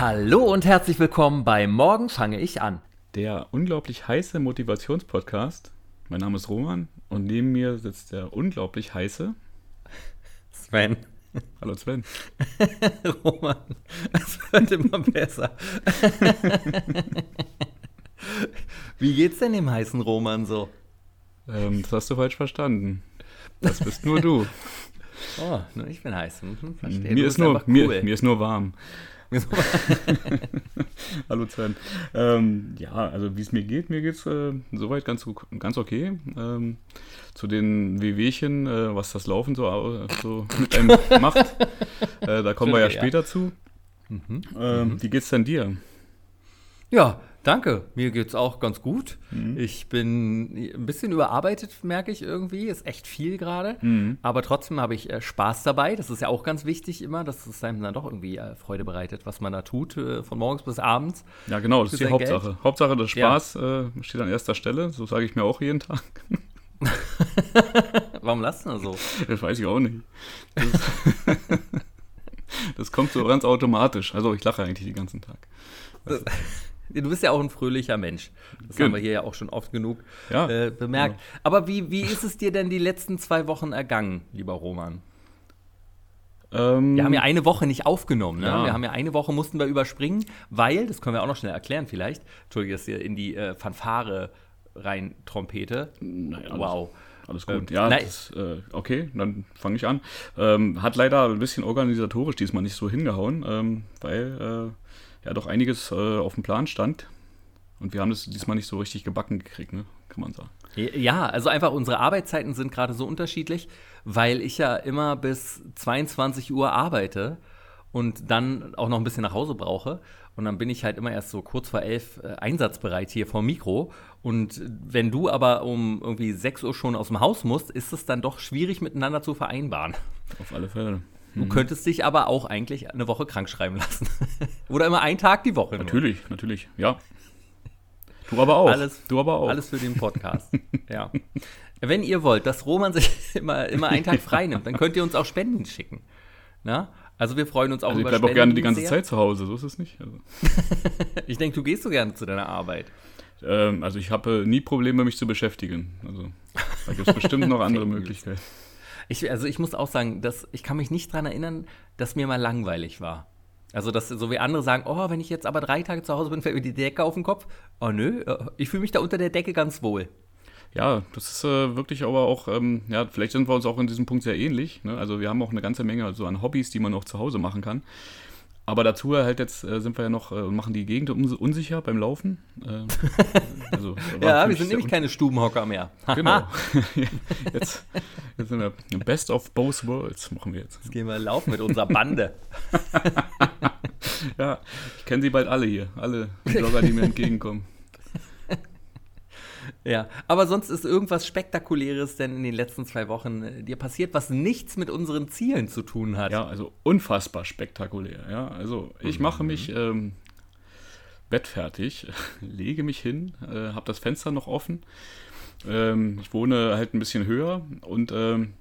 Hallo und herzlich willkommen bei Morgen fange ich an. Der unglaublich heiße Motivationspodcast. Mein Name ist Roman und neben mir sitzt der unglaublich heiße Sven. Hallo Sven. Roman, es wird immer besser. Wie geht's denn dem heißen Roman so? Ähm, das hast du falsch verstanden. Das bist nur du. Oh, nur ich bin heiß. Mhm, verstehe. Mir ist, nur, einfach mir, cool. mir ist nur warm. Hallo Sven. Ähm, ja, also wie es mir geht, mir geht es äh, soweit ganz, ganz okay. Ähm, zu den Wehwehchen, äh, was das Laufen so, so mit einem macht, äh, da kommen wir ja Ja. später zu. Mhm. Ähm, Wie geht's denn dir? Ja, danke. Mir geht's auch ganz gut. Mhm. Ich bin ein bisschen überarbeitet, merke ich irgendwie. Ist echt viel gerade. Mhm. Aber trotzdem habe ich äh, Spaß dabei. Das ist ja auch ganz wichtig immer, dass es einem dann doch irgendwie äh, Freude bereitet, was man da tut, äh, von morgens bis abends. Ja, genau, das ist die sein Geld? Hauptsache. Hauptsache, der Ja. Spaß äh, steht an erster Stelle. So sage ich mir auch jeden Tag. Warum lasst du so? Das weiß ich auch nicht. Das, das kommt so ganz automatisch. Also ich lache eigentlich den ganzen Tag. Du bist ja auch ein fröhlicher Mensch. Das Gen- haben wir hier ja auch schon oft genug Ja, äh, bemerkt. Aber wie, wie ist es dir denn die letzten zwei Wochen ergangen, lieber Roman? Ähm, Wir haben ja eine Woche nicht aufgenommen. Ne? Ja. Wir haben ja eine Woche mussten wir überspringen, weil, das können wir auch noch schnell erklären vielleicht, Entschuldige, dass hier in die äh, Fanfare rein Trompete. naja, alles, Wow. Alles gut. Ähm, ja, das, äh, okay, dann fange ich an. Ähm, hat leider ein bisschen organisatorisch diesmal nicht so hingehauen, ähm, weil äh, ja doch einiges äh, auf dem Plan stand. Und wir haben das diesmal nicht so richtig gebacken gekriegt, ne? kann man sagen. Ja, also einfach unsere Arbeitszeiten sind gerade so unterschiedlich, weil ich ja immer bis 22 Uhr arbeite und dann auch noch ein bisschen nach Hause brauche. Und dann bin ich halt immer erst so kurz vor elf äh, einsatzbereit hier vor Mikro. Und wenn du aber um irgendwie 6 Uhr schon aus dem Haus musst, ist es dann doch schwierig miteinander zu vereinbaren. Auf alle Fälle. Du könntest dich aber auch eigentlich eine Woche krank schreiben lassen. Oder immer einen Tag die Woche. nur. Natürlich, natürlich, ja. Du aber auch. Alles, du aber auch. Alles für den Podcast. ja. Wenn ihr wollt, dass Roman sich immer, immer einen Tag frei nimmt, dann könnt ihr uns auch Spenden schicken. Na? Also wir freuen uns auch Also ich über bleibe auch gerne die Spenden ganze sehr. Zeit zu Hause, so ist es nicht. Also, Ich denke, du gehst so gerne zu deiner Arbeit. ähm, also ich habe äh, nie Probleme, mich zu beschäftigen. Also da gibt es bestimmt noch andere. Möglichkeiten. Ich, also ich muss auch sagen, dass, ich kann mich nicht daran erinnern, dass mir mal langweilig war. Also, dass so wie andere sagen, oh, wenn ich jetzt aber drei Tage zu Hause bin, fällt mir die Decke auf den Kopf. Oh nö, äh, ich fühle mich da unter der Decke ganz wohl. Ja, das ist äh, wirklich aber auch, ähm, ja, vielleicht sind wir uns auch in diesem Punkt sehr ähnlich. Ne? Also wir haben auch eine ganze Menge so an Hobbys, die man auch zu Hause machen kann. Aber dazu halt jetzt äh, sind wir ja noch äh, und machen die Gegend uns unsicher beim Laufen. Äh, also, Ja, wir sind nämlich keine Stubenhocker mehr. Genau. jetzt, jetzt sind wir Best of both worlds machen wir jetzt. Jetzt gehen wir laufen mit unserer Bande. Ja, ich kenne sie bald alle hier. Alle Blogger, die mir entgegenkommen. Ja, aber sonst ist irgendwas Spektakuläres denn in den letzten zwei Wochen äh, dir passiert, was nichts mit unseren Zielen zu tun hat. Ja, also unfassbar spektakulär. Ja, also ich mache mich ähm, bettfertig, lege mich hin, äh, habe das Fenster noch offen. Ähm, ich wohne halt ein bisschen höher und ähm,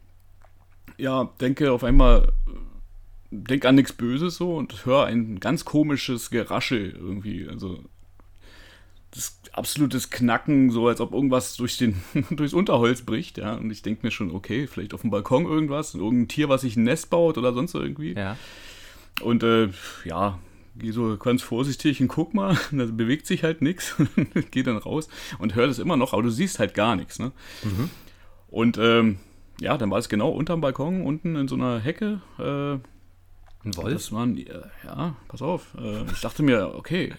ja, denke auf einmal, denke an nichts Böses so und höre ein ganz komisches Geraschel irgendwie. Also absolutes Knacken, so als ob irgendwas durch den, durchs Unterholz bricht, ja. Und ich denke mir schon, okay, vielleicht auf dem Balkon irgendwas, irgendein Tier, was sich ein Nest baut oder sonst irgendwie. Ja. Und äh, ja, gehe so ganz vorsichtig und guck mal, da bewegt sich halt nichts. Gehe dann raus und höre das immer noch, aber du siehst halt gar nichts, ne? Und ähm, ja, dann war es genau unterm Balkon, unten in so einer Hecke. Äh, Ein Wolf? das waren, äh, ja, pass auf. Äh, ich dachte mir, okay,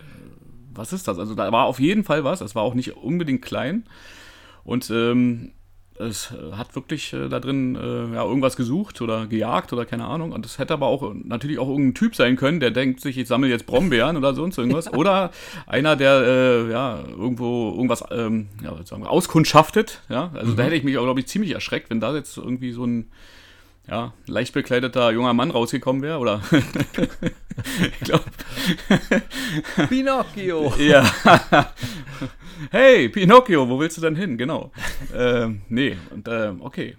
was ist das? Also da war auf jeden Fall was. Es war auch nicht unbedingt klein. Und ähm, es hat wirklich äh, da drin äh, ja, irgendwas gesucht oder gejagt oder keine Ahnung. Und das hätte aber auch natürlich auch irgendein Typ sein können, der denkt sich, ich sammle jetzt Brombeeren oder sonst irgendwas. Oder einer, der äh, ja irgendwo irgendwas ähm, ja, auskundschaftet. Ja? Also da hätte ich mich auch, glaube ich, ziemlich erschreckt, wenn da jetzt irgendwie so ein ja, leicht bekleideter junger Mann rausgekommen wäre. Oder ich glaube, Pinocchio! ja. hey, Pinocchio, wo willst du denn hin? Genau. ähm, nee, und ähm, okay.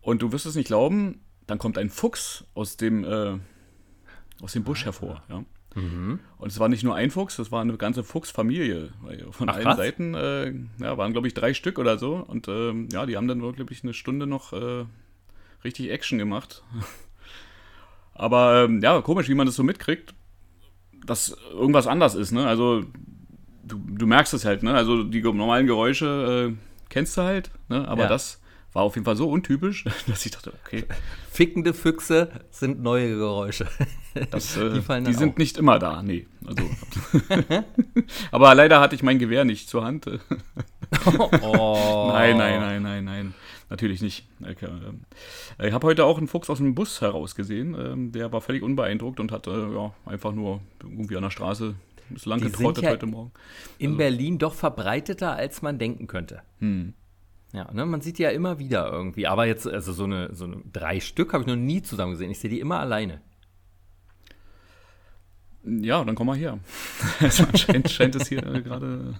Und du wirst es nicht glauben, dann kommt ein Fuchs aus dem, äh, aus dem Busch hervor. Ja. Mhm. Und es war nicht nur ein Fuchs, es war eine ganze Fuchsfamilie. Von Ach, allen krass. Seiten äh, ja, waren, glaube ich, drei Stück oder so. Und ähm, ja, die haben dann wirklich eine Stunde noch äh, richtig Action gemacht. Aber ähm, ja, komisch, wie man das so mitkriegt, dass irgendwas anders ist. Ne? Also du, du merkst es halt. Ne? Also die normalen Geräusche äh, kennst du halt. Ne? Aber ja. das war auf jeden Fall so untypisch, dass ich dachte, okay. Fickende Füchse sind neue Geräusche. Das, äh, die, die sind nicht immer da, nee. Also, aber leider hatte ich mein Gewehr nicht zur Hand. oh. Nein, nein, nein, nein, nein. Natürlich nicht. Ich, äh, habe heute auch einen Fuchs aus dem Bus herausgesehen. Ähm, der war völlig unbeeindruckt und hat äh, ja, einfach nur irgendwie an der Straße ist lang getrottet ja heute Morgen. In also. Berlin doch verbreiteter, als man denken könnte. Hm. Ja, ne, man sieht die ja immer wieder irgendwie. Aber jetzt, also so eine, so eine drei Stück habe ich noch nie zusammen gesehen. Ich sehe die immer alleine. Ja, dann komm mal her. Also anscheinend scheint es hier gerade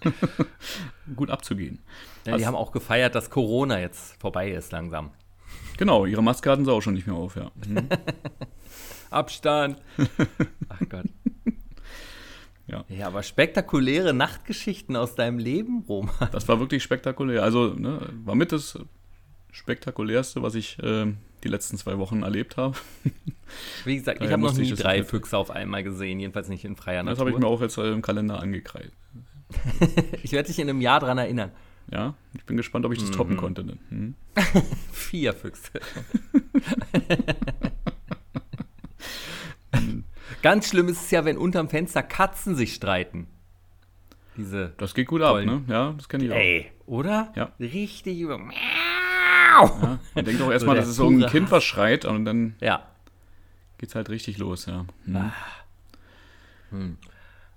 gut abzugehen. Ja, die haben auch gefeiert, dass Corona jetzt vorbei ist langsam. Genau, ihre Maske hatten sie auch schon nicht mehr auf, ja. Mhm. Abstand. Ach Gott. Ja. ja, aber spektakuläre Nachtgeschichten aus deinem Leben, Roman. Das war wirklich spektakulär. Also, ne, war mit das spektakulärste, was ich äh, die letzten zwei Wochen erlebt habe. Wie gesagt, ich habe noch nie drei Füchse auf einmal gesehen, jedenfalls nicht in freier Natur. Das habe ich mir auch jetzt im Kalender angekreidet. ich werde dich in einem Jahr daran erinnern. Ja, ich bin gespannt, ob ich das mhm. toppen konnte. Mhm. Vier Füchse. Ganz schlimm ist es ja, wenn unterm Fenster Katzen sich streiten. Diese das geht gut tollen. ab, ne? Ja, das kenne ich auch. Ey, oder? Ja. Richtig über. Ja, man denkt doch erstmal, so dass es so ein Kind was schreit und dann ja. geht's halt richtig los, ja. Hm. Ah. Hm.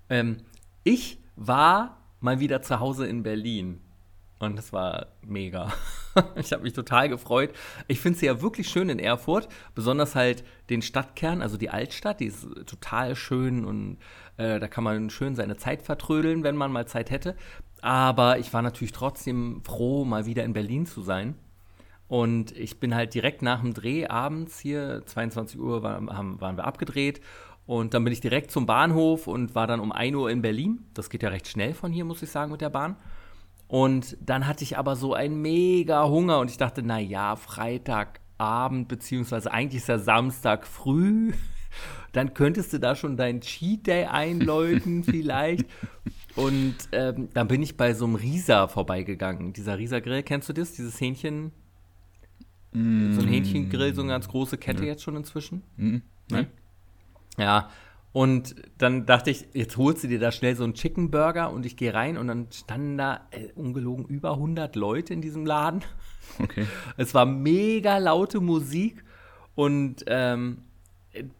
Ähm, ich war mal wieder zu Hause in Berlin. Und das war mega. ich habe mich total gefreut. Ich finde es ja wirklich schön in Erfurt, besonders halt den Stadtkern, also die Altstadt, die ist total schön und äh, da kann man schön seine Zeit vertrödeln, wenn man mal Zeit hätte. Aber ich war natürlich trotzdem froh, mal wieder in Berlin zu sein. Und ich bin halt direkt nach dem Dreh abends hier, 22 Uhr war, haben, waren wir abgedreht. Und dann bin ich direkt zum Bahnhof und war dann um 1 Uhr in Berlin. Das geht ja recht schnell von hier, muss ich sagen, mit der Bahn. Und dann hatte ich aber so einen mega Hunger und ich dachte, na ja, Freitagabend, beziehungsweise eigentlich ist ja Samstag früh. Dann könntest du da schon deinen Cheat Day einläuten, vielleicht. Und ähm, dann bin ich bei so einem Risa vorbeigegangen. Dieser Risa-Grill, kennst du das? Dieses Hähnchen. Mm. So ein Hähnchengrill, so eine ganz große Kette ja. jetzt schon inzwischen. Mm. Nein. Ja, und dann dachte ich, jetzt holst du dir da schnell so einen Chicken Burger und ich gehe rein und dann standen da äh, ungelogen über 100 Leute in diesem Laden. Okay. Es war mega laute Musik und ähm,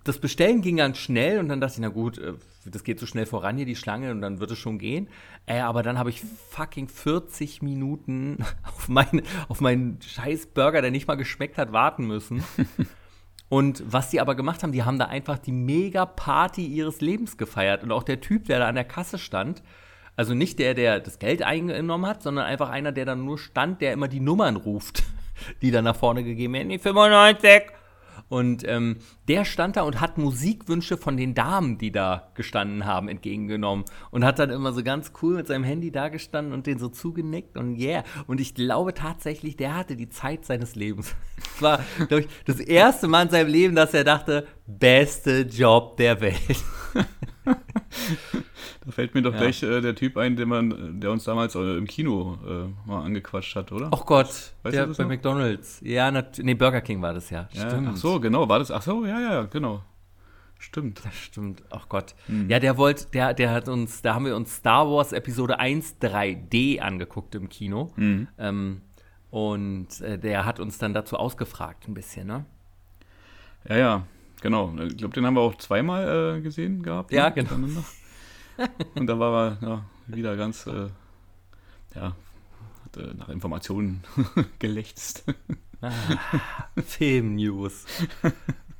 das Bestellen ging ganz schnell und dann dachte ich, na gut, äh, das geht so schnell voran hier, die Schlange, und dann wird es schon gehen. Äh, aber dann habe ich fucking 40 Minuten auf, mein, auf meinen scheiß Burger, der nicht mal geschmeckt hat, warten müssen. Und was die aber gemacht haben, die haben da einfach die Mega-Party ihres Lebens gefeiert. Und auch der Typ, der da an der Kasse stand, also nicht der, der das Geld eingenommen hat, sondern einfach einer, der dann nur stand, der immer die Nummern ruft, die dann nach vorne gegeben werden. Die 95, und ähm, der stand da und hat Musikwünsche von den Damen, die da gestanden haben, entgegengenommen. Und hat dann immer so ganz cool mit seinem Handy da gestanden und den so zugenickt und yeah. Und ich glaube tatsächlich, der hatte die Zeit seines Lebens. Das war, glaube ich, das erste Mal in seinem Leben, dass er dachte, beste Job der Welt. Da fällt mir doch ja. gleich äh, der Typ ein, der, man, der uns damals äh, im Kino äh, mal angequatscht hat, oder? Ach Gott, weißt der bei noch? McDonalds. Ja, nee, Burger King war das ja. ja. Stimmt. Ach so, genau, war das. Ach so, ja, ja, genau. Stimmt. Das stimmt. Ach Gott. Mhm. Ja, der wollte, der, der hat uns, da haben wir uns Star Wars Episode 1 3D angeguckt im Kino. Mhm. Ähm, und äh, der hat uns dann dazu ausgefragt, ein bisschen, ne? Ja, ja, genau. Ich glaube, den haben wir auch zweimal äh, gesehen gehabt. Ja, ne? genau. Und da war er ja, wieder ganz, äh, ja, hat, äh, nach Informationen gelächzt. Ah, Film-News.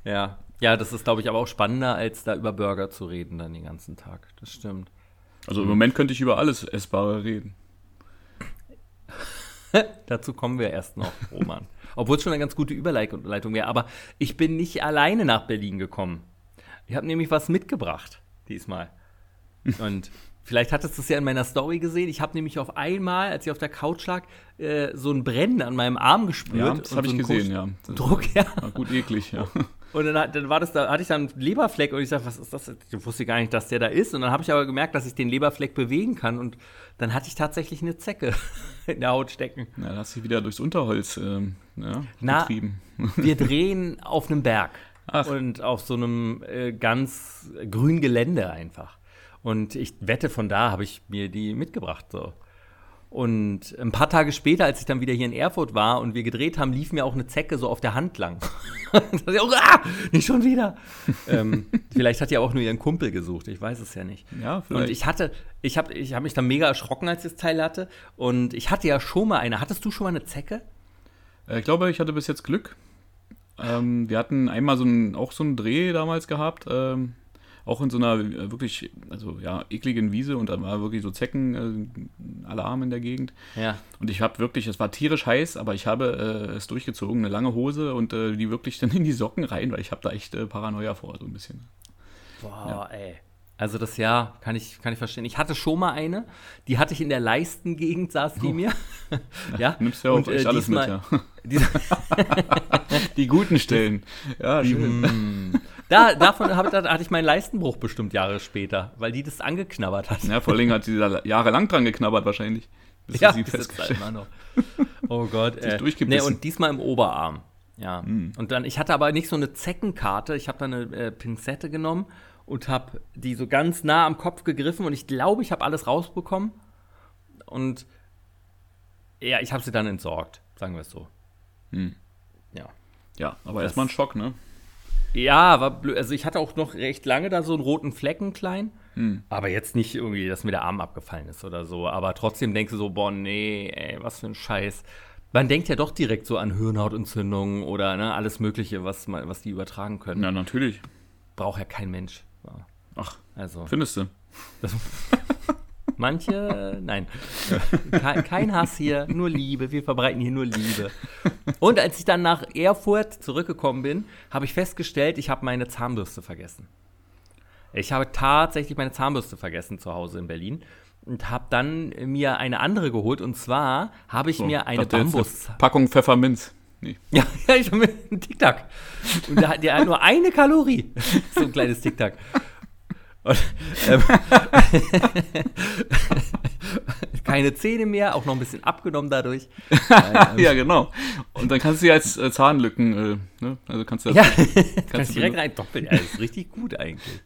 Ja. Ja, das ist, glaube ich, aber auch spannender, als da über Burger zu reden dann den ganzen Tag. Das stimmt. Also im Moment könnte ich über alles Essbare reden. Dazu kommen wir erst noch, Roman. Obwohl es schon eine ganz gute Überleitung wäre. Aber ich bin nicht alleine nach Berlin gekommen. Ich habe nämlich was mitgebracht. diesmal. Und vielleicht hattest du es ja in meiner Story gesehen. Ich habe nämlich auf einmal, als ich auf der Couch lag, äh, so ein Brennen an meinem Arm gespürt. Ja, das habe so ich gesehen, ja. Das Druck, ja. war gut eklig, ja. Und dann, dann war das da, hatte ich dann einen Leberfleck und ich sag, was ist das? Ich wusste gar nicht, dass der da ist. Und dann habe ich aber gemerkt, dass ich den Leberfleck bewegen kann. Und dann hatte ich tatsächlich eine Zecke in der Haut stecken. Ja, da hast du dich wieder durchs Unterholz ähm, ja, Na, getrieben. Wir drehen auf einem Berg. Ach. Und auf so einem äh, ganz grünen Gelände einfach. Und ich wette, von da habe ich mir die mitgebracht. So. Und ein paar Tage später, als ich dann wieder hier in Erfurt war und wir gedreht haben, lief mir auch eine Zecke so auf der Hand lang. da dachte ich auch, ah, nicht schon wieder. ähm, vielleicht hat die auch nur ihren Kumpel gesucht, ich weiß es ja nicht. Ja, vielleicht. Und ich hatte, ich habe ich hab mich dann mega erschrocken, als ich das Teil hatte. Und ich hatte ja schon mal eine. Hattest du schon mal eine Zecke? Äh, Ich glaube, ich hatte bis jetzt Glück. Ähm, wir hatten einmal so einen, auch so einen Dreh damals gehabt. Ähm, auch in so einer äh, wirklich, also ja, ekligen Wiese und da war wirklich so Zecken, äh, Alarm in der Gegend. Ja. Und ich habe wirklich, es war tierisch heiß, aber ich habe äh, es durchgezogen, eine lange Hose und äh, die wirklich dann in die Socken rein, weil ich habe da echt äh, Paranoia vor, so ein bisschen. Boah, ey. Also das ja, kann ich, kann ich verstehen. Ich hatte schon mal eine, die hatte ich in der Leistengegend, saß die mir. ja. Nimmst ja auch Und, äh, echt alles mit, diesmal- ja. Diese, Die guten Stellen. Ja, schön. Da, davon hab, da hatte ich meinen Leistenbruch bestimmt Jahre später, weil die das angeknabbert hat. Ja, vor allem hat sie da jahrelang dran geknabbert wahrscheinlich. Bis Ja, sie festgestellt immer noch. Oh Gott, ey. Nee, und diesmal im Oberarm. Ja. Und dann, ich hatte aber nicht so eine Zeckenkarte, ich habe da eine äh, Pinzette genommen und habe die so ganz nah am Kopf gegriffen und ich glaube, ich habe alles rausbekommen. Und ja, ich habe sie dann entsorgt, sagen wir es so. Hm. Ja. Ja, aber erstmal ein Schock, ne? Ja, war blöd. Also ich hatte auch noch recht lange da so einen roten Flecken klein. Aber jetzt nicht irgendwie, dass mir der Arm abgefallen ist oder so. Aber trotzdem denkst du so, boah, nee, ey, was für ein Scheiß. Man denkt ja doch direkt so an Hirnhautentzündungen oder ne, alles Mögliche, was, man, was die übertragen können. Ja, natürlich. Braucht ja kein Mensch. Ach, Also, findest du? manche, nein. Kein, kein Hass hier, nur Liebe. Wir verbreiten hier nur Liebe. Und als ich dann nach Erfurt zurückgekommen bin, habe ich festgestellt, ich habe meine Zahnbürste vergessen. Ich habe tatsächlich meine Zahnbürste vergessen zu Hause in Berlin und habe dann mir eine andere geholt. Und zwar habe ich So, mir eine Bambus. Packung Pfefferminz. Nee. Ja, ja, ich habe mir einen Tic-Tac. Und der, hat- der hat nur eine Kalorie. So ein kleines Tic-Tac. Und, ähm, keine Zähne mehr, auch noch ein bisschen abgenommen dadurch. ja, genau. Und dann kannst du sie als äh, Zahnlücken, äh, ne? Also kannst du Ja, kannst kannst du direkt rein doppeln. Ja, das ist richtig gut eigentlich.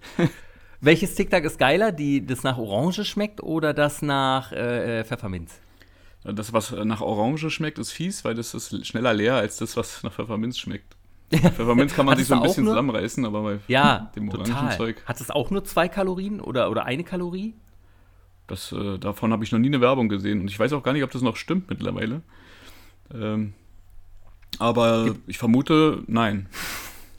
Welches Tic-Tac ist geiler? Die, das nach Orange schmeckt oder das nach äh, äh, Pfefferminz? Das, was nach Orange schmeckt, ist fies, weil das ist schneller leer als das, was nach Pfefferminz schmeckt. Pfefferminz kann man sich so ein bisschen nur- zusammenreißen, aber bei Ja, dem total. Orangenzeug, Hat es auch nur zwei Kalorien oder, oder eine Kalorie? das, äh, davon habe ich noch nie eine Werbung gesehen. Und ich weiß auch gar nicht, ob das noch stimmt mittlerweile. Ähm, aber ich vermute, nein.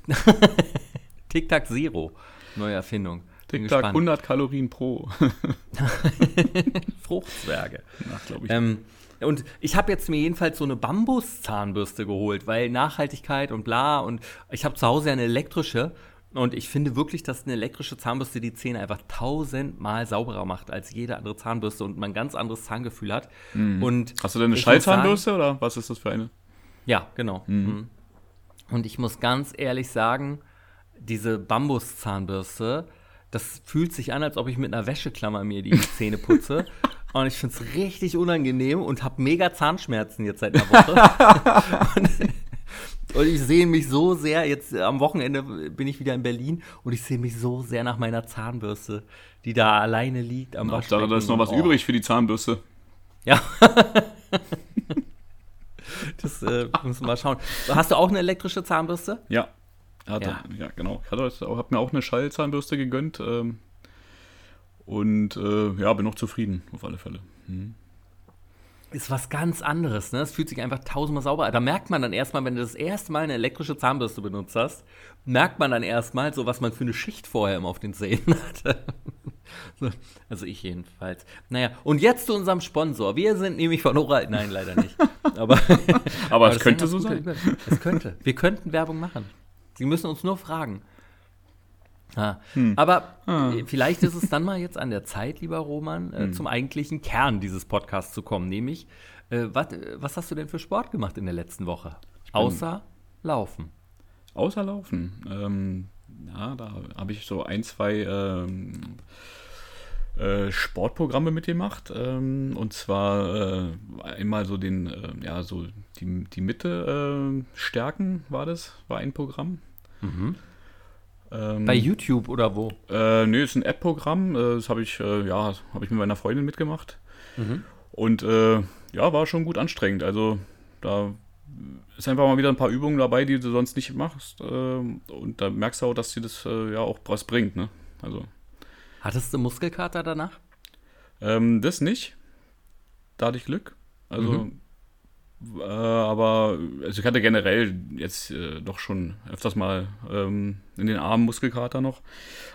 Tic-Tac Zero. Neue Erfindung. Bin TikTok gespannt. 100 Kalorien pro. Fruchtzwerge. Ach, glaube ich. Ähm, und ich habe jetzt mir jedenfalls so eine Bambuszahnbürste geholt, weil Nachhaltigkeit und bla. Und ich habe zu Hause ja eine elektrische. Und ich finde wirklich, dass eine elektrische Zahnbürste die Zähne einfach tausendmal sauberer macht als jede andere Zahnbürste und man ein ganz anderes Zahngefühl hat. Und Hast du denn eine Schallzahnbürste oder was ist das für eine? ja, genau. Mhm. Und ich muss ganz ehrlich sagen, diese Bambuszahnbürste, das fühlt sich an, als ob ich mit einer Wäscheklammer mir die Zähne putze. Und ich finde es richtig unangenehm und habe mega Zahnschmerzen jetzt seit einer Woche. und, und ich sehe mich so sehr, jetzt am Wochenende bin ich wieder in Berlin und ich sehe mich so sehr nach meiner Zahnbürste, die da alleine liegt am Waschbecken. da ist noch was Oh. übrig für die Zahnbürste. Ja. das äh, müssen wir mal schauen. Hast du auch eine elektrische Zahnbürste? Ja. Ja, Ja. Ja genau. Ich habe hab mir auch eine Schallzahnbürste gegönnt. Ähm, und äh, ja, bin noch zufrieden, auf alle Fälle. Ist was ganz anderes, ne? Es fühlt sich einfach tausendmal sauber an. Da merkt man dann erstmal, wenn du das erste Mal eine elektrische Zahnbürste benutzt hast, merkt man dann erstmal so, was man für eine Schicht vorher immer auf den Zähnen hatte. So, also ich jedenfalls. Naja, und jetzt zu unserem Sponsor. Wir sind nämlich von Oral. Nein, leider nicht. Aber, Aber, es das könnte so sein. Über- Es könnte. Wir könnten Werbung machen. Sie müssen uns nur fragen. Ah. Hm. Aber ah. vielleicht ist es dann mal jetzt an der Zeit, lieber Roman, äh, hm. zum eigentlichen Kern dieses Podcasts zu kommen, nämlich, äh, wat, was hast du denn für Sport gemacht in der letzten Woche? Außer Laufen. Außer Laufen. Ähm, ja, da habe ich so ein, zwei ähm, äh, Sportprogramme mitgemacht. Ähm, und zwar äh, einmal so den, äh, ja, so die, die Mitte äh, stärken war das, war ein Programm. Mhm. Ähm, Bei YouTube oder wo? Äh, nee, ist ein App-Programm. Äh, das habe ich, äh, ja, habe ich mit meiner Freundin mitgemacht. Mhm. Und äh, ja, war schon gut anstrengend. Also da ist einfach mal wieder ein paar Übungen dabei, die du sonst nicht machst. Äh, und da merkst du auch, dass dir das äh, ja auch was bringt. Ne? Also. Hattest du Muskelkater danach? Ähm, das nicht. Da hatte ich Glück. Also mhm. Äh, aber also ich hatte generell jetzt äh, doch schon öfters mal ähm, in den Armen Muskelkater noch.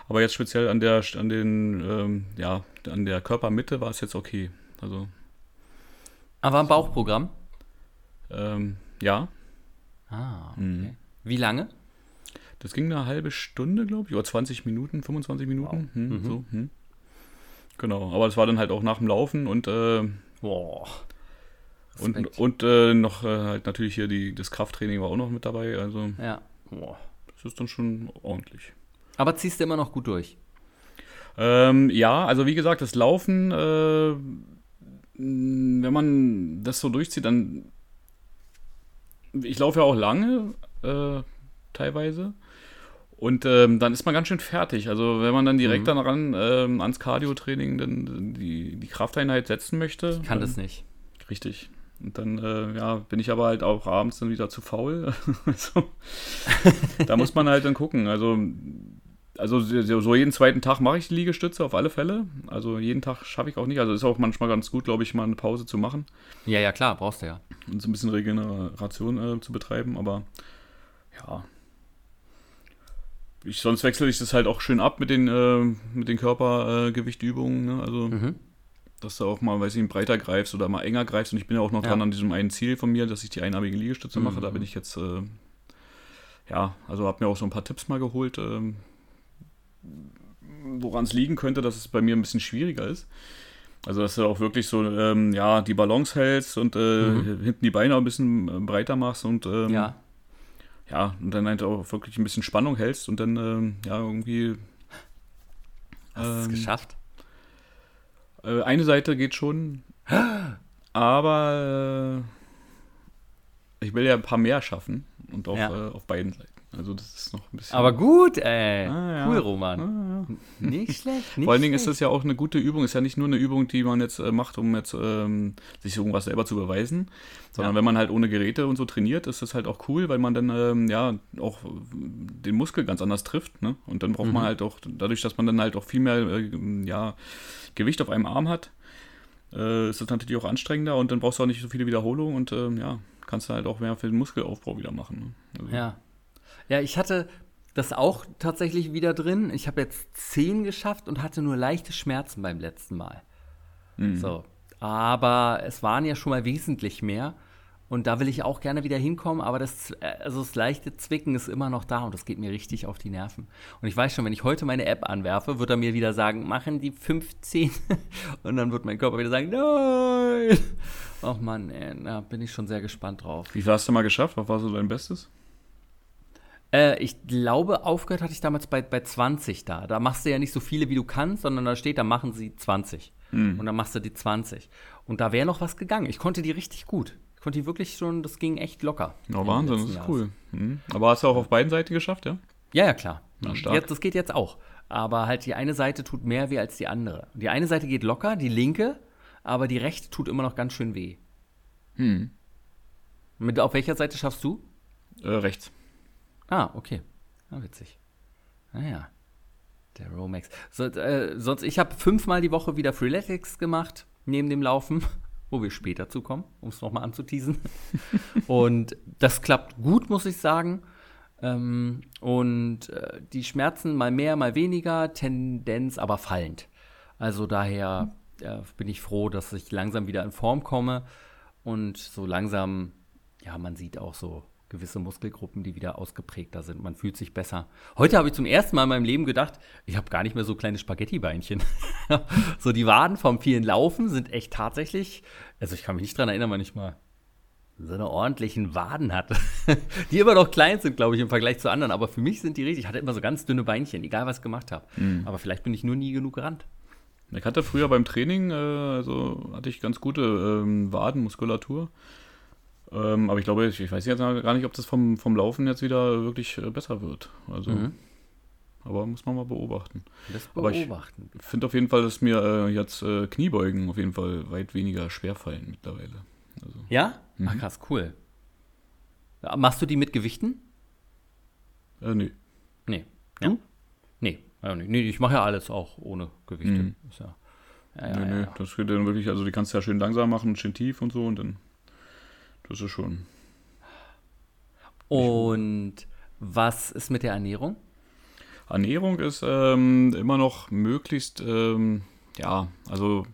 Aber jetzt speziell an der an den ähm, ja an der Körpermitte war es jetzt okay. Also. Aber ein Bauchprogramm? Ähm, ja. Ah, okay. Mhm. Wie lange? Das ging eine halbe Stunde, glaube ich, oder 20 Minuten, 25 Minuten. Wow. Hm, mhm. so, hm. Genau, aber es war dann halt auch nach dem Laufen und äh, Boah. Und, und äh, noch äh, halt natürlich hier die, das Krafttraining war auch noch mit dabei. Also ja. Boah, das ist dann schon ordentlich. Aber ziehst du immer noch gut durch? Ähm, ja, also wie gesagt, das Laufen, äh, wenn man das so durchzieht, dann. Ich laufe ja auch lange, äh, teilweise. Und ähm, dann ist man ganz schön fertig. Also wenn man dann direkt mhm. daran ähm, ans Cardio-Training dann die, die Krafteinheit setzen möchte. Ich kann das nicht. Richtig. Und dann äh, ja, bin ich aber halt auch abends dann wieder zu faul. also, da muss man halt dann gucken. Also, also so jeden zweiten Tag mache ich Liegestütze auf alle Fälle. Also jeden Tag schaffe ich auch nicht. Also ist auch manchmal ganz gut, glaube ich, mal eine Pause zu machen. Ja, ja, klar, brauchst du ja. Und so ein bisschen Regeneration äh, zu betreiben. Aber ja, ich, sonst wechsle ich das halt auch schön ab mit den, äh, mit den Körpergewichtübungen. Ne? Also mhm dass du auch mal, weiß ich, breiter greifst oder mal enger greifst. Und ich bin ja auch noch ja. dran an diesem einen Ziel von mir, dass ich die einarmige Liegestütze mhm. mache. Da bin ich jetzt, äh, ja, also habe mir auch so ein paar Tipps mal geholt, ähm, woran es liegen könnte, dass es bei mir ein bisschen schwieriger ist. Also, dass du auch wirklich so, ähm, ja, die Balance hältst und äh, mhm. hinten die Beine auch ein bisschen äh, breiter machst und, ähm, ja. Ja, und dann halt auch wirklich ein bisschen Spannung hältst und dann, ähm, ja, irgendwie. Hast du es ähm, geschafft? Äh, eine Seite geht schon, aber äh, ich will ja ein paar mehr schaffen und auch ja. äh, auf beiden Seiten. Also das ist noch ein bisschen. Aber gut, ey. Ah, ja. Cool, Roman. Ah, ja. Nicht schlecht. Nicht Vor allen Dingen ist das ja auch eine gute Übung. Ist ja nicht nur eine Übung, die man jetzt äh, macht, um jetzt ähm, sich irgendwas selber zu beweisen, sondern wenn man halt ohne Geräte und so trainiert, ist das halt auch cool, weil man dann ähm, ja auch den Muskel ganz anders trifft. Ne? Und dann braucht mhm. man halt auch, dadurch, dass man dann halt auch viel mehr äh, ja, Gewicht auf einem Arm hat, äh, ist das natürlich auch anstrengender und dann brauchst du auch nicht so viele Wiederholungen und ähm, ja, kannst du halt auch mehr für den Muskelaufbau wieder machen. Ne? Also, ja. Ja, ich hatte das auch tatsächlich wieder drin. Ich habe jetzt 10 geschafft und hatte nur leichte Schmerzen beim letzten Mal. Mhm. So. Aber es waren ja schon mal wesentlich mehr. Und da will ich auch gerne wieder hinkommen, aber das, also das leichte Zwicken ist immer noch da und das geht mir richtig auf die Nerven. Und ich weiß schon, wenn ich heute meine App anwerfe, wird er mir wieder sagen, machen die 15. Und dann wird mein Körper wieder sagen, nein. Ach Mann, ey, da bin ich schon sehr gespannt drauf. Wie viel hast du mal geschafft? Was war so dein Bestes? Äh, ich glaube, aufgehört hatte ich damals bei, bei 20 da. Da machst du ja nicht so viele, wie du kannst, sondern da steht, da machen sie 20. Hm. Und dann machst du die 20. Und da wäre noch was gegangen. Ich konnte die richtig gut. Ich konnte die wirklich schon, das ging echt locker. Ja, Wahnsinn, das ist Jahres. cool. Mhm. Aber hast du auch auf beiden Seiten geschafft, ja? Ja, ja, klar. Na, stark. Jetzt, das geht jetzt auch. Aber halt die eine Seite tut mehr weh als die andere. Die eine Seite geht locker, die linke, aber die rechte tut immer noch ganz schön weh. Hm. Mit, auf welcher Seite schaffst du? Äh, rechts. Ah, okay. Ah, witzig. Naja. Ah, der Romex. So, äh, sonst, ich habe fünfmal die Woche wieder Freeletics gemacht, neben dem Laufen, wo wir später zukommen, um es nochmal anzuteasen. und das klappt gut, muss ich sagen. Ähm, und äh, die Schmerzen mal mehr, mal weniger, Tendenz aber fallend. Also daher äh, bin ich froh, dass ich langsam wieder in Form komme und so langsam, ja, man sieht auch so gewisse Muskelgruppen, die wieder ausgeprägter sind. Man fühlt sich besser. Heute habe ich zum ersten Mal in meinem Leben gedacht, ich habe gar nicht mehr so kleine Spaghetti-Beinchen. so die Waden vom vielen Laufen sind echt tatsächlich, also ich kann mich nicht daran erinnern, wann ich mal so eine ordentlichen Waden hatte. die immer noch klein sind, glaube ich, im Vergleich zu anderen. Aber für mich sind die richtig. Ich hatte immer so ganz dünne Beinchen, egal was ich gemacht habe. Mhm. Aber vielleicht bin ich nur nie genug gerannt. Ich hatte früher beim Training, äh, also hatte ich ganz gute ähm, Wadenmuskulatur. Ähm, aber ich glaube, ich, ich, weiß jetzt gar nicht, ob das vom, vom Laufen jetzt wieder wirklich äh, besser wird. Also, mhm. aber muss man mal beobachten. Das beobachten. Aber ich finde auf jeden Fall, dass mir äh, jetzt äh, Kniebeugen auf jeden Fall weit weniger schwer fallen mittlerweile. Also, ja? Mhm. Ach krass, cool. Machst du die mit Gewichten? Äh, nee. Nee. Du? Ja. Nee, ja, nee. nee, ich mache ja alles auch ohne Gewichte. Mhm. Ja, ja, ja, nee, nee, das geht dann wirklich, also die kannst du ja schön langsam machen, schön tief und so und dann, das ist schon. Und was ist mit der Ernährung? Ernährung ist ähm, immer noch möglichst, ähm, ja, also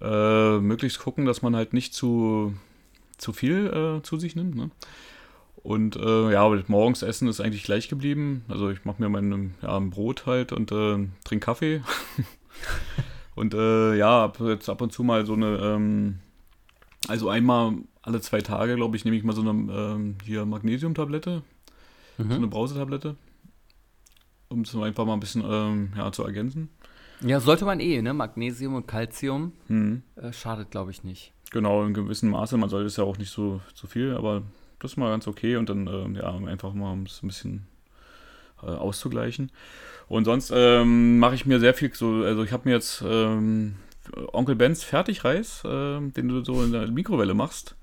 äh, möglichst gucken, dass man halt nicht zu, zu viel äh, zu sich nimmt. Ne? Und äh, ja, morgens essen ist eigentlich gleich geblieben. Also ich mache mir mein ja, Brot halt und äh, trinke Kaffee. und äh, ja, ab, jetzt ab und zu mal so eine, ähm, also einmal alle zwei Tage, glaube ich, nehme ich mal so eine ähm, hier Magnesiumtablette, mhm. so eine Brausetablette, um es einfach mal ein bisschen ähm, ja, zu ergänzen. Ja, sollte man eh, ne? Magnesium und Calcium mhm. äh, schadet, glaube ich, nicht. Genau, in gewissem Maße. Man sollte es ja auch nicht so, so viel, aber das ist mal ganz okay und dann äh, ja, einfach mal um es ein bisschen äh, auszugleichen. Und sonst ähm, mache ich mir sehr viel so, also ich habe mir jetzt ähm, Onkel Bens Fertigreis, äh, den du so in der Mikrowelle machst.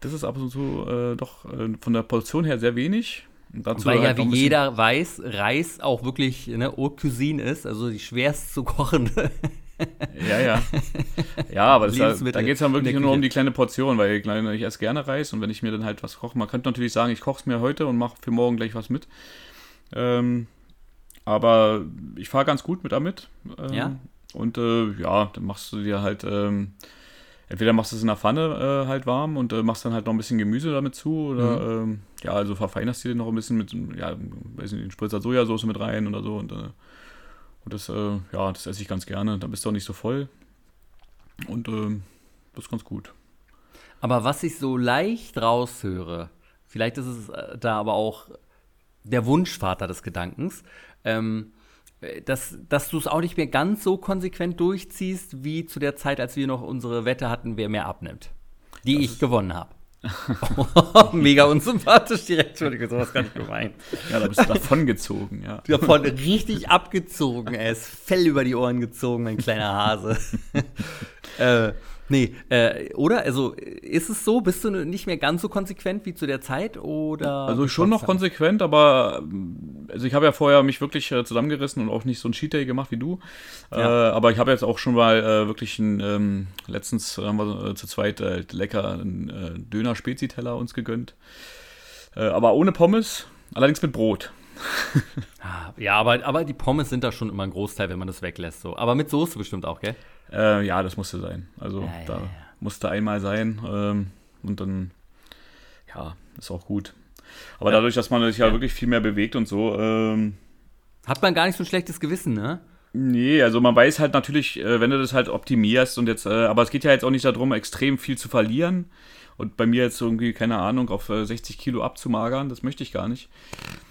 Das ist ab und zu äh, doch äh, von der Portion her sehr wenig. Weil halt ja, wie jeder weiß, Reis auch wirklich ne, Haute Cuisine ist, also die schwerst zu kochen. ja, ja. Ja, aber das, da geht es dann wirklich nur um die kleine Portion, weil ich, ich esse gerne Reis und wenn ich mir dann halt was koche, man könnte natürlich sagen, ich koche es mir heute und mache für morgen gleich was mit. Ähm, aber ich fahre ganz gut mit damit. Ähm, ja. Und äh, ja, dann machst du dir halt ähm, entweder machst du es in der Pfanne äh, halt warm und äh, machst dann halt noch ein bisschen Gemüse damit zu oder mhm. ähm, ja, also verfeinerst du den noch ein bisschen mit, ja, weiß nicht, Spritzer Sojasauce mit rein oder so und, äh, und das, äh, ja, das esse ich ganz gerne. Dann bist du auch nicht so voll und ähm, das ist ganz gut. Aber was ich so leicht raushöre, vielleicht ist es äh, da aber auch der Wunschvater des Gedankens, ähm, dass, dass du es auch nicht mehr ganz so konsequent durchziehst, wie zu der Zeit, als wir noch unsere Wette hatten, wer mehr abnimmt. Die das ich gewonnen habe. Mega unsympathisch direkt, Entschuldigung, sowas gar nicht gemeint. Ja, da bist du davon gezogen, ja. Davon richtig abgezogen, er ist Fell über die Ohren gezogen, mein kleiner Hase. äh, Nee, äh, oder? Also ist es so? Bist du nicht mehr ganz so konsequent wie zu der Zeit? Oder also schon noch konsequent, aber also ich habe ja vorher mich wirklich äh, zusammengerissen und auch nicht so ein Cheat Day gemacht wie du. Ja. Äh, aber ich habe jetzt auch schon mal äh, wirklich ein, ähm, letztens haben wir äh, zu zweit äh, lecker einen Döner-Spezi-Teller uns gegönnt. aber ohne Pommes, allerdings mit Brot. Ah, ja, aber, aber die Pommes sind da schon immer ein Großteil, wenn man das weglässt. So. Aber mit Soße bestimmt auch, gell? Äh, ja, das musste sein. Also ja, da ja, ja. musste einmal sein ähm, und dann, ja, ist auch gut. Aber dadurch, dass man sich ja, wirklich viel mehr bewegt und so. Ähm, Hat man gar nicht so ein schlechtes Gewissen, ne? Nee, also man weiß halt natürlich, äh, wenn du das halt optimierst und jetzt, äh, aber es geht ja jetzt auch nicht darum, extrem viel zu verlieren und bei mir jetzt irgendwie, keine Ahnung, auf 60 äh, Kilo abzumagern, das möchte ich gar nicht.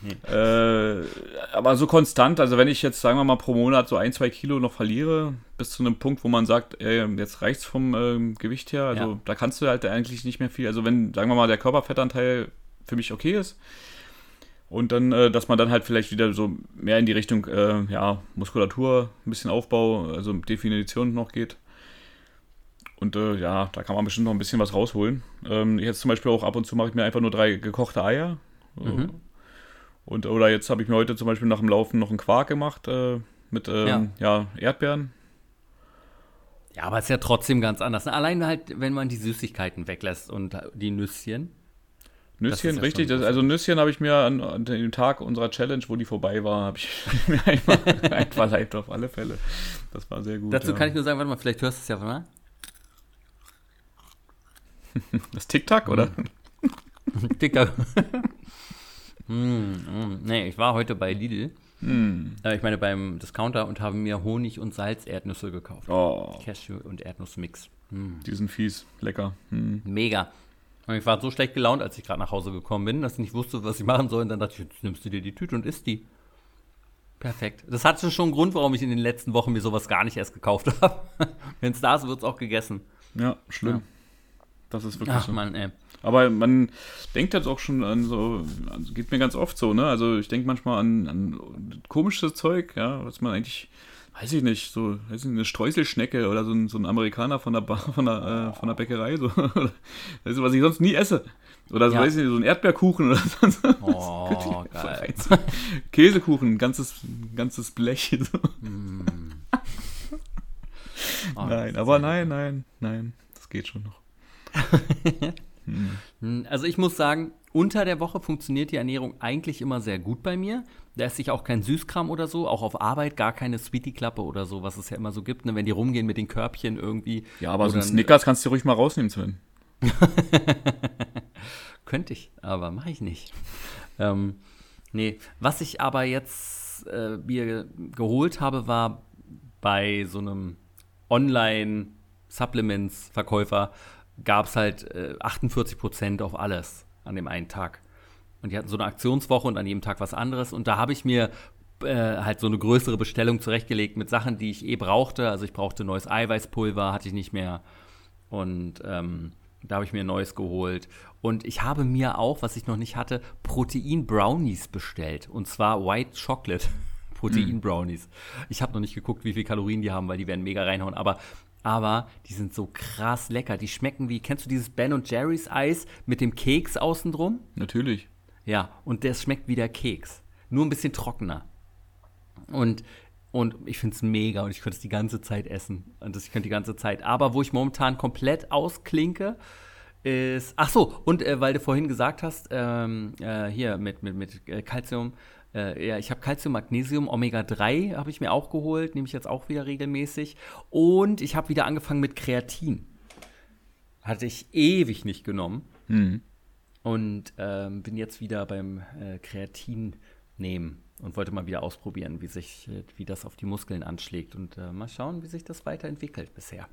Hm. Äh, aber so konstant, also wenn ich jetzt, sagen wir mal, pro Monat so ein, zwei Kilo noch verliere, bis zu einem Punkt, wo man sagt, ey, jetzt reicht's vom äh, Gewicht her, also ja. da kannst du halt eigentlich nicht mehr viel, also wenn, sagen wir mal, der Körperfettanteil für mich okay ist, und dann, äh, dass man dann halt vielleicht wieder so mehr in die Richtung, äh, ja, Muskulatur, ein bisschen Aufbau, also Definition noch geht. Und äh, ja, da kann man bestimmt noch ein bisschen was rausholen. Ähm, jetzt zum Beispiel auch ab und zu mache ich mir einfach nur drei gekochte Eier. Mhm. Und, oder jetzt habe ich mir heute zum Beispiel nach dem Laufen noch einen Quark gemacht äh, mit ähm, ja. ja. Erdbeeren. Ja, aber es ist ja trotzdem ganz anders. Allein halt, wenn man die Süßigkeiten weglässt und die Nüsschen. Nüsschen, ja richtig. Das, also Nüsschen habe ich mir an, an, dem Tag unserer Challenge, wo die vorbei war, habe ich mir einfach einverleibt auf alle Fälle. Das war sehr gut. Dazu ja. kann ich nur sagen, warte mal, vielleicht hörst du es ja mal. Das TikTok, oder? Dicker. mm, mm. Nee, ich war heute bei Lidl. Hm. Äh, ich meine beim Discounter und habe mir Honig und Salz Erdnüsse gekauft. Oh, Cashew und Erdnussmix. Mm. die sind fies. Lecker. Hm. Mega. Und ich war so schlecht gelaunt, als ich gerade nach Hause gekommen bin, dass ich nicht wusste, was ich machen soll. Und dann dachte ich, jetzt nimmst du dir die Tüte und isst die. Perfekt. Das hatte schon einen Grund, warum ich in den letzten Wochen mir sowas gar nicht erst gekauft habe. Wenn es da ist, wird es auch gegessen. Ja, schlimm. Ja. Das ist wirklich Ach so. man, ey. Aber man denkt jetzt auch schon an so, also geht mir ganz oft so, ne? Also ich denke manchmal an, an komisches Zeug, ja, was man eigentlich, weiß ich nicht, so, weiß ich nicht, eine Streuselschnecke oder so ein, so ein Amerikaner von der, Bar, von der, äh, von der Bäckerei, so. weißt du, was ich sonst nie esse. Oder so, Ja. weiß ich nicht, so ein Erdbeerkuchen oder sonst Oh, geil. Käsekuchen, ein ganzes, ein ganzes Blech. So. Oh, nein, aber nein, nein, nein, das geht schon noch. Hm, Also ich muss sagen, unter der Woche funktioniert die Ernährung eigentlich immer sehr gut bei mir. Da esse ich auch kein Süßkram oder so, auch auf Arbeit gar keine Sweetie-Klappe oder so, was es ja immer so gibt, ne? wenn die rumgehen mit den Körbchen irgendwie. Ja, aber so ein Snickers kannst du ruhig mal rausnehmen, Sven. Könnte ich, aber mache ich nicht. ähm, nee, was ich aber jetzt äh, mir geholt habe, war bei so einem Online-Supplements-Verkäufer gab es halt äh, 48% auf alles an dem einen Tag. Und die hatten so eine Aktionswoche und an jedem Tag was anderes. Und da habe ich mir äh, halt so eine größere Bestellung zurechtgelegt mit Sachen, die ich eh brauchte. Also ich brauchte neues Eiweißpulver, hatte ich nicht mehr. Und ähm, da habe ich mir neues geholt. Und ich habe mir auch, was ich noch nicht hatte, Protein-Brownies bestellt. Und zwar White Chocolate Protein-Brownies. Ich habe noch nicht geguckt, wie viel Kalorien die haben, weil die werden mega reinhauen. Aber, aber die sind so krass lecker. Die schmecken wie, kennst du dieses Ben und Jerry's Eis mit dem Keks außen drum? Natürlich. Ja, und das schmeckt wie der Keks. Nur ein bisschen trockener. Und, und ich finde es mega und ich könnte es die ganze Zeit essen. Und das, ich könnte die ganze Zeit. Aber wo ich momentan komplett ausklinke, ist. Ach so, und äh, weil du vorhin gesagt hast, ähm, äh, hier mit, mit, mit Calcium. Äh, ja, ich habe Calcium, Magnesium, Omega 3 habe ich mir auch geholt, nehme ich jetzt auch wieder regelmäßig. Und ich habe wieder angefangen mit Kreatin. Hatte ich ewig nicht genommen. Hm. Und ähm, bin jetzt wieder beim äh, Kreatin nehmen und wollte mal wieder ausprobieren, wie sich, äh, wie das auf die Muskeln anschlägt und äh, mal schauen, wie sich das weiterentwickelt bisher.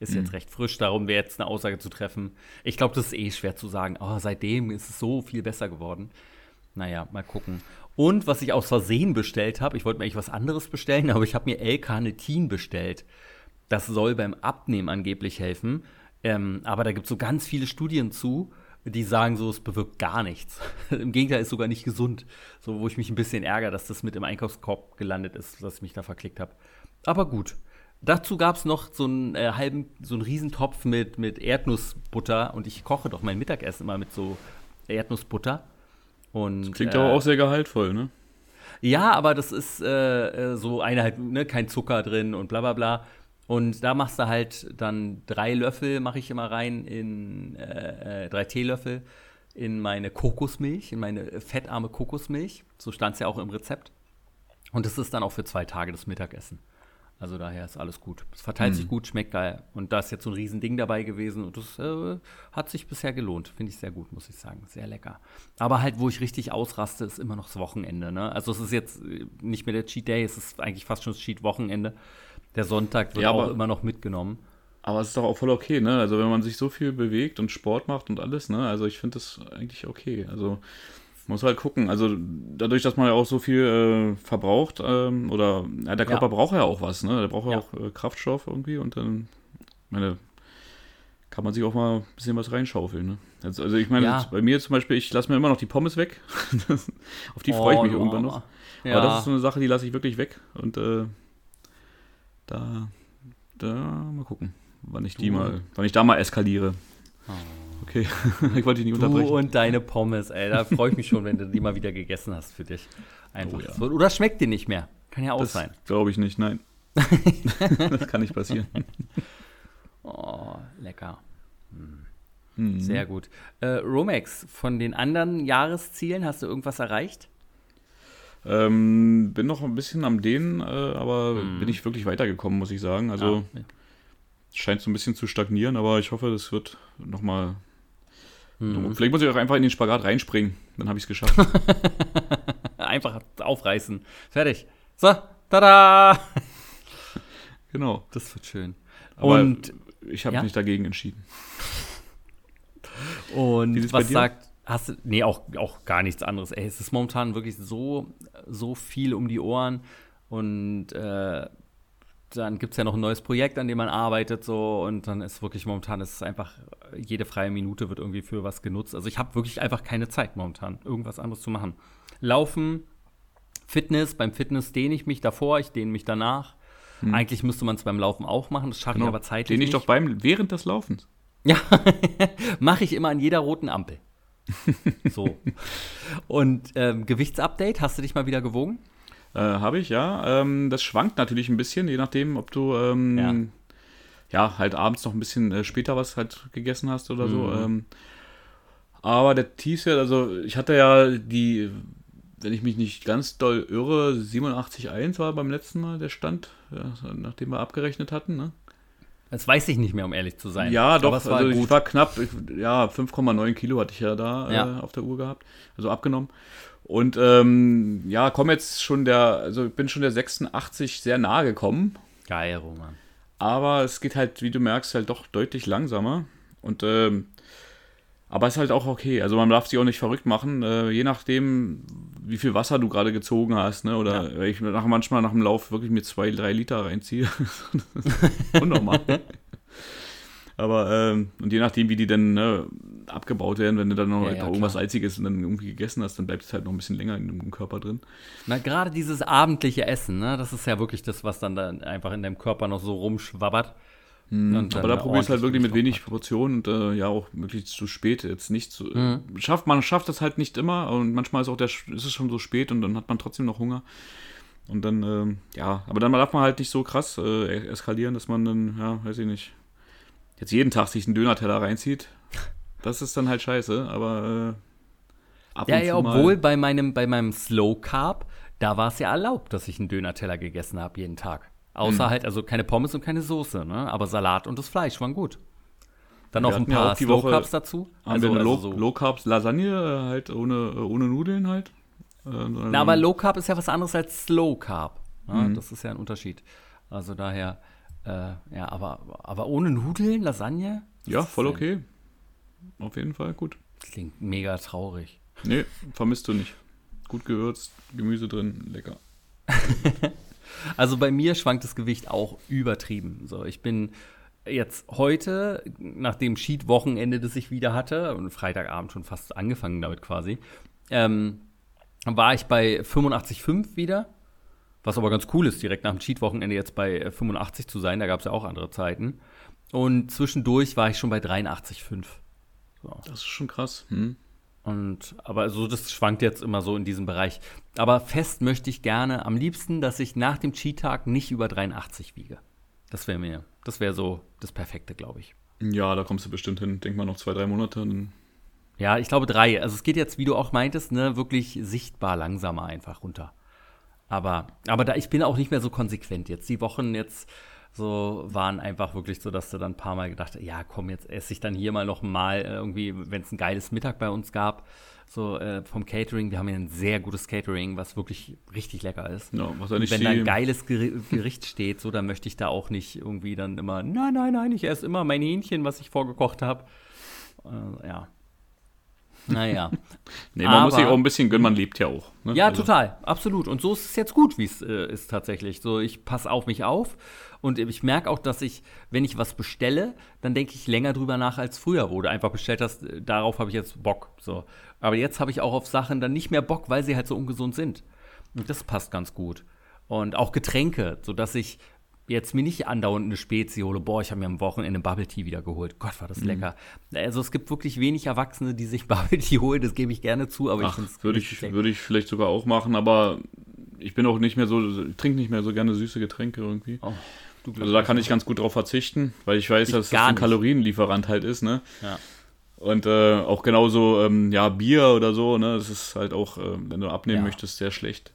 Ist jetzt recht frisch, darum wäre jetzt eine Aussage zu treffen. Ich glaube, das ist eh schwer zu sagen. Oh, seitdem ist es so viel besser geworden. Naja, mal gucken. Und was ich aus Versehen bestellt habe, ich wollte mir eigentlich was anderes bestellen, aber ich habe mir L-Carnitin bestellt. Das soll beim Abnehmen angeblich helfen. Ähm, aber da gibt es so ganz viele Studien zu, die sagen so, es bewirkt gar nichts. Im Gegenteil, ist sogar nicht gesund. So, wo ich mich ein bisschen ärgere, dass das mit im Einkaufskorb gelandet ist, dass ich mich da verklickt habe. Aber gut. Dazu gab es noch so einen äh, halben, so einen Riesentopf mit, mit Erdnussbutter und ich koche doch mein Mittagessen immer mit so Erdnussbutter. Und, Klingt äh, aber auch sehr gehaltvoll, ne? ja, aber das ist äh, äh, so eine halt, ne, kein Zucker drin und bla bla bla. Und da machst du halt dann drei Löffel, mache ich immer rein in äh, äh, drei Teelöffel in meine Kokosmilch, in meine fettarme Kokosmilch. So stand es ja auch im Rezept. Und das ist dann auch für zwei Tage das Mittagessen. Also daher ist alles gut. Es verteilt sich gut, schmeckt geil. Und da ist jetzt so ein Riesending dabei gewesen und das äh, hat sich bisher gelohnt. Finde ich sehr gut, muss ich sagen. Sehr lecker. Aber halt, wo ich richtig ausraste, ist immer noch das Wochenende. Ne? Also es ist jetzt äh, nicht mehr der Cheat Day, es ist eigentlich fast schon das Cheat Wochenende. Der Sonntag wird Ja, auch aber- immer noch mitgenommen. Aber es ist doch auch voll okay, ne? Also wenn man sich so viel bewegt und Sport macht und alles, ne? Also ich finde das eigentlich okay. Also muss halt gucken. Also dadurch, dass man ja auch so viel äh, verbraucht, ähm, oder ja, der Körper Ja. braucht ja auch was, ne? Der braucht ja, auch äh, Kraftstoff irgendwie und dann, meine, kann man sich auch mal ein bisschen was reinschaufeln, ne? Also, also ich meine, Ja. bei mir zum Beispiel, ich lasse mir immer noch die Pommes weg. Das- Auf die freue ich mich Oh, irgendwann noch. Ja. Aber das ist so eine Sache, die lasse ich wirklich weg. Und äh, da, da mal gucken, wann ich die Du- mal, wann ich da mal eskaliere. Okay, ich wollte dich nicht Du unterbrechen. und deine Pommes, ey. Da freue ich mich schon, wenn du die mal wieder gegessen hast für dich. Einfach. Oh ja. Oder schmeckt dir nicht mehr. Kann ja auch das sein. glaube ich nicht, nein. das kann nicht passieren. Oh, lecker. Mhm. Sehr gut. Äh, Romex, von den anderen Jahreszielen hast du irgendwas erreicht? Ähm, bin noch ein bisschen am Dehnen, äh, aber bin ich wirklich weitergekommen, muss ich sagen. Also Ah, scheint so ein bisschen zu stagnieren, aber ich hoffe, das wird nochmal Mhm. Vielleicht muss ich auch einfach in den Spagat reinspringen. Dann habe ich es geschafft. einfach aufreißen. Fertig. So, tada! Genau. Das wird schön. Aber und ich habe ja? mich dagegen entschieden. Und was sagt, hast du, nee, auch, auch gar nichts anderes. Ey, es ist momentan wirklich so, so viel um die Ohren und äh, dann gibt es ja noch ein neues Projekt, an dem man arbeitet, so und dann ist wirklich momentan ist einfach jede freie Minute wird irgendwie für was genutzt. Also ich habe wirklich einfach keine Zeit momentan, irgendwas anderes zu machen. Laufen, Fitness, beim Fitness dehne ich mich davor, ich dehne mich danach. Hm. Eigentlich müsste man es beim Laufen auch machen, das schaffe genau. ich aber zeitlich Dehne ich doch beim während des Laufens. Ja, mache ich immer an jeder roten Ampel. so. Und ähm, Gewichtsupdate, hast du dich mal wieder gewogen? Äh, Habe ich, ja. Ähm, das schwankt natürlich ein bisschen, je nachdem, ob du ähm, ja. ja. halt abends noch ein bisschen äh, später was halt gegessen hast oder mhm. so. Ähm, aber der T-Shirt, also ich hatte ja die, wenn ich mich nicht ganz doll irre, 87,1 war beim letzten Mal der Stand, ja, nachdem wir abgerechnet hatten, ne? Das weiß ich nicht mehr, um ehrlich zu sein. Ja, doch, war also gut. ich war knapp, ja, 5,9 Kilo hatte ich ja da ja. Äh, auf der Uhr gehabt, also abgenommen. Und ähm, ja, komme jetzt schon der, also ich bin schon der 86 sehr nahe gekommen. Geil, Roman. Aber es geht halt, wie du merkst, halt doch deutlich langsamer. Und ähm, aber ist halt auch okay. Also man darf sich auch nicht verrückt machen, äh, je nachdem, wie viel Wasser du gerade gezogen hast, ne? Oder ja. ich nach, manchmal nach dem Lauf wirklich mit zwei, drei Liter reinziehe. Unnormal. Aber, ähm, und je nachdem, wie die dann ne, abgebaut werden, wenn du dann noch ja, ja, irgendwas. Salziges und dann irgendwie gegessen hast, dann bleibt es halt noch ein bisschen länger in dem Körper drin. Na, gerade dieses abendliche Essen, ne, das ist ja wirklich das, was dann, dann einfach in deinem Körper noch so rumschwabbert. Mhm. Aber da probierst du halt wirklich mit wenig Portionen und äh, ja auch möglichst zu spät jetzt nicht zu. Mhm. Schafft, man schafft das halt nicht immer und manchmal ist auch der ist es schon so spät und dann hat man trotzdem noch Hunger. Und dann, ähm, ja, aber dann darf man halt nicht so krass äh, eskalieren, dass man dann, ja, weiß ich nicht, jetzt jeden Tag sich einen Döner-Teller reinzieht. Das ist dann halt scheiße, aber äh, ab ja, und ja, zu obwohl bei meinem, bei meinem Slow Carb, da war es ja erlaubt, dass ich einen Döner-Teller gegessen habe jeden Tag. Außer hm. halt, also keine Pommes und keine Soße, ne? Aber Salat und das Fleisch waren gut. Dann noch ein paar ja Low Carbs dazu. Haben also, wir eine Low, also so Low Carbs Lasagne äh, halt ohne, äh, ohne Nudeln halt. Äh, Na, aber Low Carb ist ja was anderes als Slow Carb. Ne? Mhm. Das ist ja ein Unterschied. Also daher, äh, ja, aber, aber ohne Nudeln, Lasagne? Ja, voll okay. Auf jeden Fall gut. Klingt mega traurig. Nee, vermisst du nicht. Gut gewürzt, Gemüse drin, lecker. Also bei mir schwankt das Gewicht auch übertrieben. So, ich bin jetzt heute, nach dem Cheat-Wochenende, das ich wieder hatte, und Freitagabend schon fast angefangen damit quasi, ähm, war ich bei 85,5 wieder. Was aber ganz cool ist, direkt nach dem Cheat-Wochenende jetzt bei 85 zu sein. Da gab es ja auch andere Zeiten. Und zwischendurch war ich schon bei 83,5. So. Das ist schon krass. Hm. Und, aber so, das schwankt jetzt immer so in diesem Bereich. Aber fest möchte ich gerne am liebsten, dass ich nach dem Cheat-Tag nicht über 83 wiege. Das wäre mir, das wäre so das Perfekte, glaube ich. Ja, da kommst du bestimmt hin. Denk mal noch zwei, drei Monate. ja, ich glaube drei. Also es geht jetzt, wie du auch meintest, ne, wirklich sichtbar langsamer einfach runter. Aber, aber da, ich bin auch nicht mehr so konsequent jetzt. Die Wochen jetzt so waren einfach wirklich so, dass du dann ein paar Mal gedacht hast, ja, komm, jetzt esse ich dann hier mal noch mal äh, irgendwie, wenn es ein geiles Mittag bei uns gab, so äh, vom Catering. Wir haben ja ein sehr gutes Catering, was wirklich richtig lecker ist. Ja, was nicht wenn da ein geiles Gericht steht, so, dann möchte ich da auch nicht irgendwie dann immer, nein, nein, nein, ich esse immer mein Hähnchen, was ich vorgekocht habe. Äh, ja. Naja. nee, man Aber, muss sich auch ein bisschen gönnen, man lebt ja auch. Ne? Ja, also. total, absolut. Und so ist es jetzt gut, wie es äh, ist tatsächlich. So, ich passe auf mich auf und ich merke auch, dass ich, wenn ich was bestelle, dann denke ich länger drüber nach als früher, wo du einfach bestellt hast, äh, darauf habe ich jetzt Bock. So. Aber jetzt habe ich auch auf Sachen dann nicht mehr Bock, weil sie halt so ungesund sind. Und das passt ganz gut. Und auch Getränke, sodass ich jetzt mir nicht andauernd eine Spezi hole, boah, ich habe mir am Wochenende Bubble Tea wieder geholt. Gott, war das mhm. lecker. Also es gibt wirklich wenig Erwachsene, die sich Bubble Tea holen, das gebe ich gerne zu, aber Ach, ich finde Würde ich, würde ich vielleicht sogar auch machen, aber ich bin auch nicht mehr so, trinke nicht mehr so gerne süße Getränke irgendwie. Oh, also da kann ich ganz gut drauf verzichten, weil ich weiß, ich dass das ein Kalorienlieferant halt ist, ne? Ja. Und äh, auch genauso, ähm, ja, Bier oder so, ne? Das ist halt auch, äh, wenn du abnehmen ja. möchtest, sehr schlecht.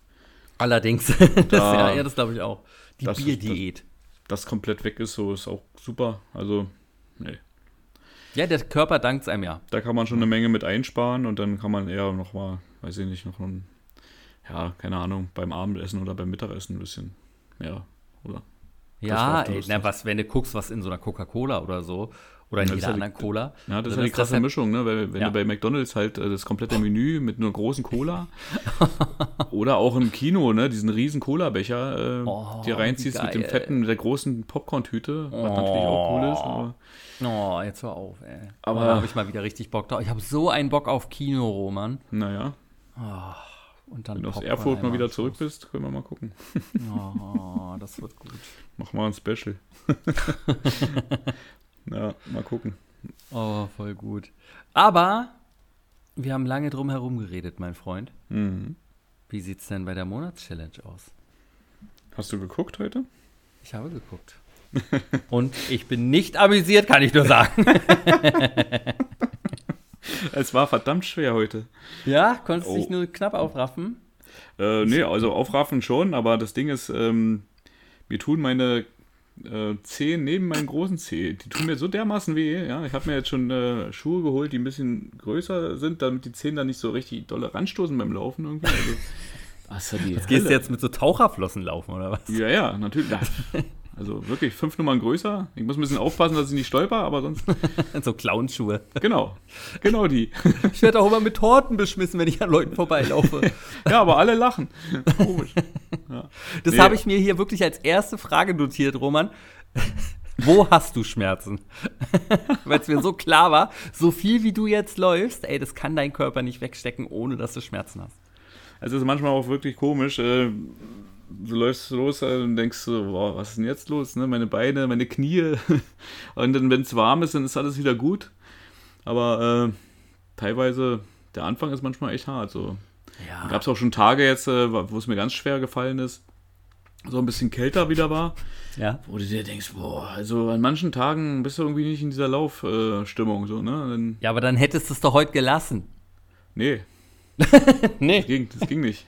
Allerdings. Da, das, ja, das glaube ich auch. Die Bierdiät. Das, das komplett weg ist, so ist auch super. Also, nee. Ja, der Körper dankt einem ja. Da kann man schon eine Menge mit einsparen und dann kann man eher noch mal, weiß ich nicht, noch ein, ja, keine Ahnung, beim Abendessen oder beim Mittagessen ein bisschen mehr, oder? Ja, Das ey, na, was, wenn du guckst, was in so einer Coca-Cola oder so, oder in jeder die- anderen Cola. Ja, das ist ja die krasse halt- Mischung, ne? Weil wenn Ja. du bei McDonalds halt äh, das komplette Menü mit einer großen Cola oder auch im Kino, ne, diesen riesen Cola-Becher äh, Oh, dir reinziehst mit dem fetten, mit der großen Popcorn-Tüte, was natürlich auch cool ist. Aber Oh, jetzt hör auf, ey. Aber- da habe ich mal wieder richtig Bock drauf. Ich habe so einen Bock auf Kino, Roman. naja, Und dann wenn du aus Erfurt mal wieder zurück bist, können wir mal gucken. Oh, das wird gut. Machen wir ein Special. ja, mal gucken. Oh, voll gut. Aber wir haben lange drum herum geredet, mein Freund. Mhm. Wie sieht's denn bei der Monatschallenge aus? Hast du geguckt heute? Ich habe geguckt. Und ich bin nicht amüsiert, kann ich nur sagen. Es war verdammt schwer heute. Ja, konntest Oh. dich nur knapp aufraffen. Äh, nee, also aufraffen schon, aber das Ding ist, ähm, mir tun meine äh, Zehen neben meinen großen Zeh, die tun mir so dermaßen weh. Ja, ich habe mir jetzt schon äh, Schuhe geholt, die ein bisschen größer sind, damit die Zehen dann nicht so richtig dolle ranstoßen beim Laufen irgendwie. Also, ja die Gehst du jetzt mit so Taucherflossen laufen, oder was? Ja, ja, natürlich. Ja. Also wirklich fünf Nummern größer. Ich muss ein bisschen aufpassen, dass ich nicht stolper, aber sonst. so Clownschuhe. Genau. Genau die. Ich werde auch immer mit Torten beschmissen, wenn ich an Leuten vorbeilaufe. Ja, aber alle lachen. Komisch. Das Nee. habe ich mir hier wirklich als erste Frage notiert, Roman. Wo hast du Schmerzen? Weil es mir so klar war, so viel wie du jetzt läufst, ey, das kann dein Körper nicht wegstecken, ohne dass du Schmerzen hast. Also es ist manchmal auch wirklich komisch. Äh, du läufst los äh, und denkst so, boah, was ist denn jetzt los? Ne? Meine Beine, meine Knie. und dann, wenn es warm ist, dann ist alles wieder gut. Aber äh, teilweise, der Anfang ist manchmal echt hart. So. Ja. Gab es auch schon Tage jetzt, äh, wo es mir ganz schwer gefallen ist. So ein bisschen kälter wieder war. ja. Wo du dir denkst, boah, also an manchen Tagen bist du irgendwie nicht in dieser Laufstimmung. so, ne? Dann, Ja, aber dann hättest du es doch heute gelassen. nee, Nee. Das ging, das ging nicht.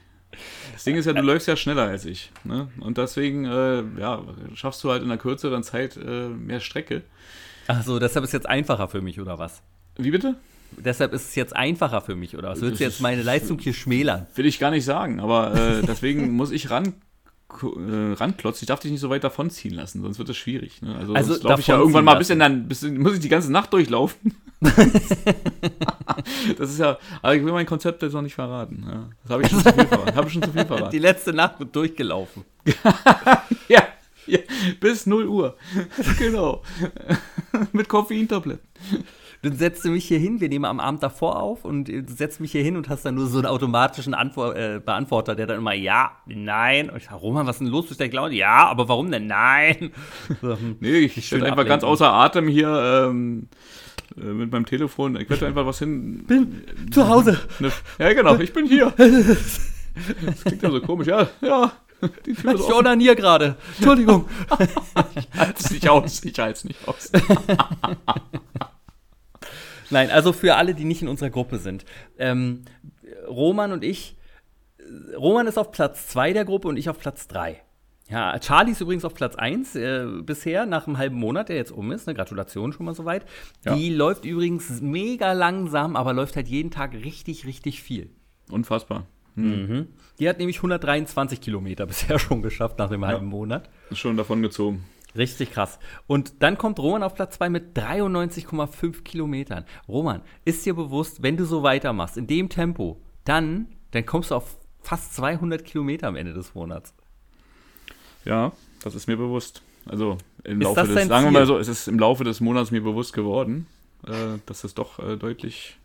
Das Ding ist ja, du läufst ja schneller als ich. Ne? Und deswegen, äh, ja, schaffst du halt in einer kürzeren Zeit äh, mehr Strecke. Ach so, deshalb ist es jetzt einfacher für mich, oder was? Wie bitte? Deshalb ist es jetzt einfacher für mich, oder was? Willst du jetzt meine Leistung hier schmälern? Will ich gar nicht sagen, aber äh, deswegen muss ich ran, äh, ranklotzen. Ich darf dich nicht so weit davonziehen lassen, sonst wird es schwierig. Ne? Also, Also laufe ich ja irgendwann mal ein bisschen, dann muss ich die ganze Nacht durchlaufen. das ist ja, aber ich will mein Konzept jetzt noch nicht verraten. Ja. Das habe ich schon zu viel verraten. Habe ich schon zu viel verraten. Die letzte Nacht wird durchgelaufen. Ja, ja, bis 0 Uhr. genau. Mit Koffeintabletten. Dann setzt du mich hier hin, wir nehmen am Abend davor auf und du setzt mich hier hin und hast dann nur so einen automatischen Antwort, äh, Beantworter, der dann immer ja, nein. Und ich sag, Roman, was ist denn los? Du der Ja, aber warum denn nein? So, hm. Nee, ich bin einfach ganz außer Atem hier ähm, äh, mit meinem Telefon. Ich werde einfach was hin. Bin zu Hause. Ne, ja, genau, ich bin hier. Das klingt ja so komisch. Ja, ja. Die Tür Ich onanier gerade. Entschuldigung. Halt's nicht aus. Ich halte es nicht aus. Nein, also für alle, die nicht in unserer Gruppe sind. Ähm, Roman und ich, äh, Roman ist auf Platz 2 der Gruppe und ich auf Platz 3. Ja, Charlie ist übrigens auf Platz 1 äh, bisher, nach einem halben Monat, der jetzt um ist. Ne? Gratulation schon mal soweit. Ja. Die läuft übrigens mega langsam, aber läuft halt jeden Tag richtig, richtig viel. Unfassbar. Die hat nämlich 123 Kilometer bisher schon geschafft nach dem halben Monat. Ist schon davon gezogen. Richtig krass. Und dann kommt Roman auf Platz 2 mit 93,5 Kilometern. Roman, ist dir bewusst, wenn du so weitermachst, in dem Tempo, dann, dann kommst du auf fast 200 Kilometer am Ende des Monats. Ja, das ist mir bewusst. Also im Ist Laufe des, sagen wir mal so, es ist im Laufe des Monats mir bewusst geworden, äh, dass es doch äh, deutlich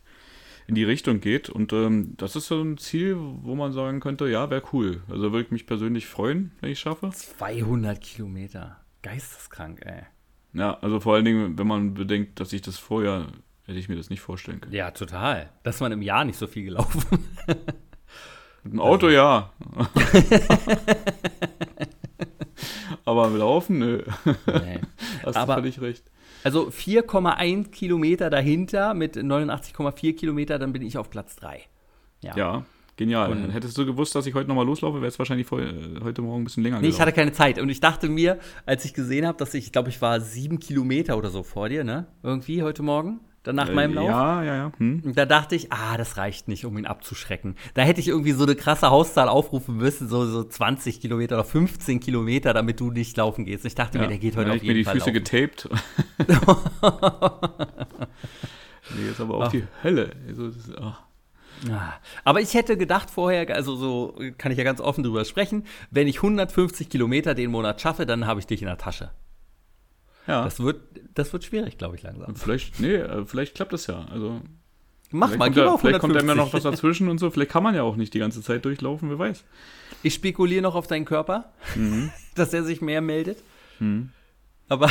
in die Richtung geht. Und ähm, das ist so ein Ziel, wo man sagen könnte, ja, wäre cool. Also würde ich mich persönlich freuen, wenn ich es schaffe. 200 Kilometer. Geisteskrank, ey. Ja, also vor allen Dingen, wenn man bedenkt, dass ich das vorher, hätte ich mir das nicht vorstellen können. Ja, total. Dass man im Jahr nicht so viel gelaufen. Mit dem Auto ja. Aber mit Laufen, nö. nee. Hast Aber- du völlig recht. Also 4,1 Kilometer dahinter mit 89,4 Kilometer, dann bin ich auf Platz 3. Ja, genial. Und- Hättest du gewusst, dass ich heute nochmal loslaufe, wäre es wahrscheinlich voll, äh, heute Morgen ein bisschen länger Nee, ich hatte gelaufen. keine Zeit. Und ich dachte mir, als ich gesehen habe, dass ich, ich glaube, ich war sieben Kilometer oder so vor dir, ne? Irgendwie heute Morgen. Dann nach meinem Lauf. Ja, ja, ja. Hm. Und da dachte ich, ah, das reicht nicht, um ihn abzuschrecken. Da hätte ich irgendwie so eine krasse Hauszahl aufrufen müssen, so, so 20 Kilometer oder 15 Kilometer, damit du nicht laufen gehst. Ich dachte ja. mir, der geht heute auf hätte ich jeden mir die Fall Füße laufen. getaped. nee, jetzt aber auch Ach. die Hölle. Also, das ist. Ah. Aber ich hätte gedacht vorher, also so kann ich ja ganz offen drüber sprechen, wenn ich 150 Kilometer den Monat schaffe, dann habe ich dich in der Tasche. Ja, Das wird, das wird schwierig, glaube ich, langsam. vielleicht, nee, äh, vielleicht klappt das ja. Also, Mach mal, geh mal auf vielleicht kommt einem ja 150. noch was dazwischen und so. Vielleicht kann man ja auch nicht die ganze Zeit durchlaufen, wer weiß. Ich spekuliere noch auf deinen Körper, Mhm. dass er sich mehr meldet. Aber,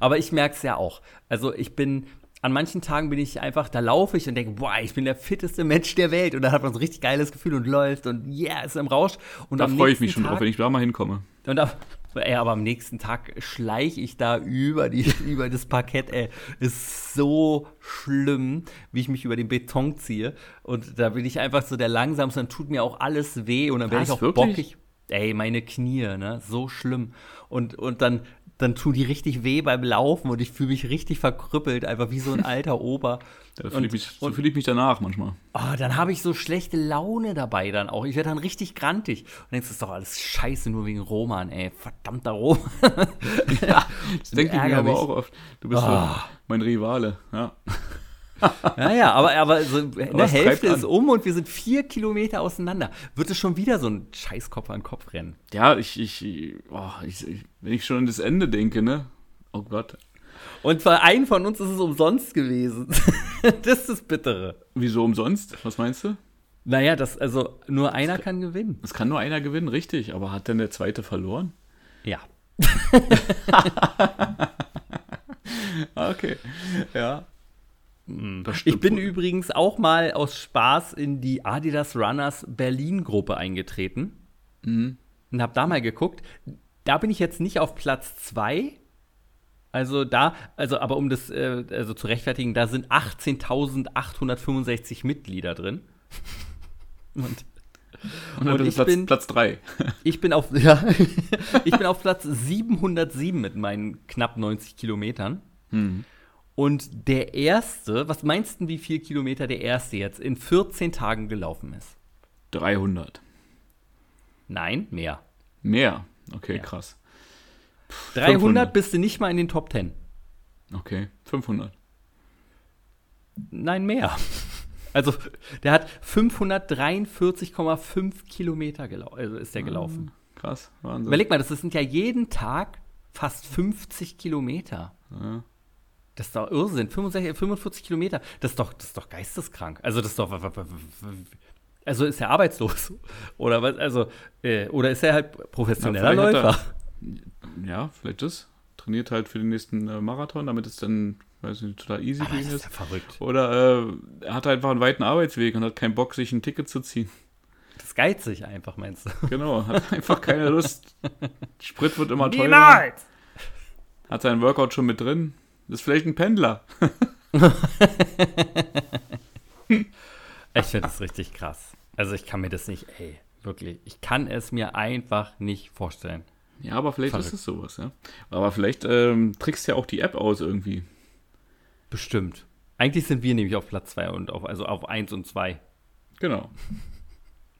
aber ich merke es ja auch. Also ich bin, an manchen Tagen bin ich einfach, da laufe ich und denke, boah, ich bin der fitteste Mensch der Welt. Und dann hat man so ein richtig geiles Gefühl und läuft und yeah, ist im Rausch. Und Da freue ich mich schon drauf, Tag- wenn ich da mal hinkomme. Und ab, ey, aber am nächsten Tag schleiche ich da über, die, über das Parkett, ey. Ist so schlimm, wie ich mich über den Beton ziehe. Und da bin ich einfach so der Langsamste, dann tut mir auch alles weh und dann werde ich auch wirklich? bockig. Ey, meine Knie, ne? So schlimm. Und, und dann, dann tun die richtig weh beim Laufen und ich fühle mich richtig verkrüppelt, einfach wie so ein alter Ober. Da fühle Und- ich, mich- so fühle ich mich danach manchmal. Oh, dann habe ich so schlechte Laune dabei dann auch. Ich werde dann richtig grantig. Und denkst, das ist doch alles scheiße, nur wegen Roman, ey. Verdammter Roman. Das denke ich mir aber auch oft. Du bist so mein Rivale. Ja. Ja, ja, aber, aber so eine Hälfte ist um und wir sind vier Kilometer auseinander. Wird es schon wieder so ein scheiß Kopf an Kopf rennen? Ja, ich, ich, oh, ich, ich, wenn ich schon an das Ende denke, ne? Oh Gott. Und für einen von uns ist es umsonst gewesen. das ist das Bittere. Wieso umsonst? Was meinst du? Naja, das, also nur einer kann gewinnen. Es kann nur einer gewinnen, richtig. Aber hat denn der zweite verloren? Ja. Okay. Ja. Das Ich bin wohl. übrigens auch mal aus Spaß in die Adidas Runners Berlin-Gruppe eingetreten Mhm. und habe da mal geguckt. Da bin ich jetzt nicht auf Platz 2. Also da, also aber um das äh, also zu rechtfertigen, da sind 18.865 Mitglieder drin. Und Und und ich Platz, bin- Platz 3. ich bin auf, ja, ich bin auf Platz 707 mit meinen knapp 90 Kilometern. Und der erste, was meinst du, wie viel Kilometer der erste jetzt in 14 Tagen gelaufen ist? 300. Nein, mehr. Mehr. Okay, Ja. krass. 300 500. bist du nicht mal in den Top 10. Okay, 500. Nein, mehr. Also, der hat 543,5 Kilometer gelaufen, also ist der gelaufen. Krass, Wahnsinn. Überleg mal, das sind ja jeden Tag fast 50 Kilometer. Ja. Das ist doch Irrsinn. 65, 45 Kilometer. Das ist doch, das ist doch geisteskrank. Also, das ist doch. Also ist er arbeitslos? Oder was? Also, äh, oder ist er halt professioneller hat Läufer? ja, vielleicht das. Trainiert halt für den nächsten äh, Marathon, damit es dann, weiß nicht, total easy Aber ihn ist ja ist. verrückt. Oder äh, er hat einfach einen weiten Arbeitsweg und hat keinen Bock, sich ein Ticket zu ziehen. Das geizt sich einfach, meinst du? Genau, hat einfach keine Lust. Sprit wird immer teurer. Hat seinen Workout schon mit drin. Ist vielleicht ein Pendler. Ich finde das richtig krass. Also, ich kann mir das nicht, ey, wirklich. Ich kann es mir einfach nicht vorstellen. Ja, aber vielleicht Verrückt. ist es sowas, ja. Aber vielleicht ähm, trickst ja auch die App aus irgendwie. Bestimmt. Eigentlich sind wir nämlich auf Platz 2 und auf, also auf 1 und 2. Genau.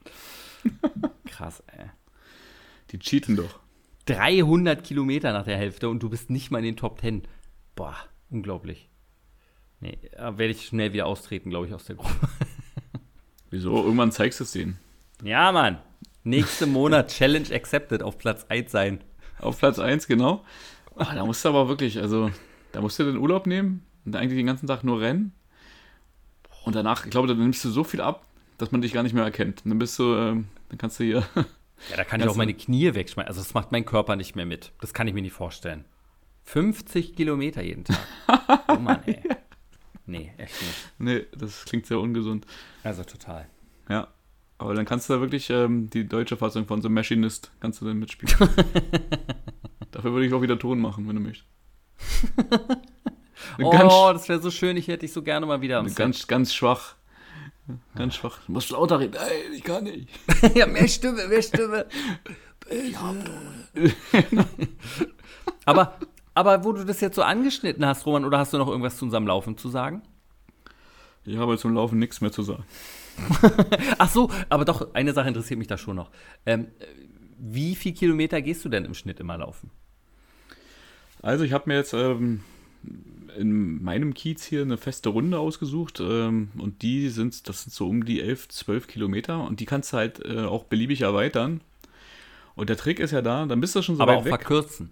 Krass, ey. Die cheaten doch. 300 Kilometer nach der Hälfte und du bist nicht mal in den Top 10. Boah, unglaublich. Nee, da werde ich schnell wieder austreten, glaube ich, aus der Gruppe. Wieso? Irgendwann zeigst du es denen. Ja, Mann. Nächsten Monat Challenge accepted auf Platz 1 sein. Auf Platz 1, genau. Oh, da musst du aber wirklich, also, da musst du den Urlaub nehmen und eigentlich den ganzen Tag nur rennen. Und danach, ich glaube, dann nimmst du so viel ab, dass man dich gar nicht mehr erkennt. Und dann bist du, ähm, dann kannst du hier. Ja, da kann ich auch meine Knie wegschmeißen. Also das macht mein Körper nicht mehr mit. Das kann ich mir nicht vorstellen. 50 Kilometer jeden Tag. Oh Mann, ey. Nee, echt nicht. nee, das klingt sehr ungesund. Also total. Ja. Aber dann kannst du da wirklich ähm, die deutsche Fassung von The Machinist, kannst du dann mitspielen. Dafür würde ich auch wieder Ton machen, wenn du möchtest. Oh, ganz, das wäre so schön. Ich hätte dich so gerne mal wieder am Set. ganz, ganz schwach. Ganz schwach. Du musst lauter reden. Nein, ich kann nicht. ja, mehr Stimme, mehr Stimme. aber, aber wo du das jetzt so angeschnitten hast, Roman, oder hast du noch irgendwas zu unserem Laufen zu sagen? Ich habe zum Laufen nichts mehr zu sagen. Ach so, aber doch, eine Sache interessiert mich da schon noch. Ähm, wie viel Kilometer gehst du denn im Schnitt immer laufen? Also ich habe mir jetzt ähm, in meinem Kiez hier eine feste Runde ausgesucht ähm, und die sind, das sind so um die 11, 12 Kilometer und die kannst du halt äh, auch beliebig erweitern. Und der Trick ist ja da, dann bist du schon so aber weit auch weg. verkürzen.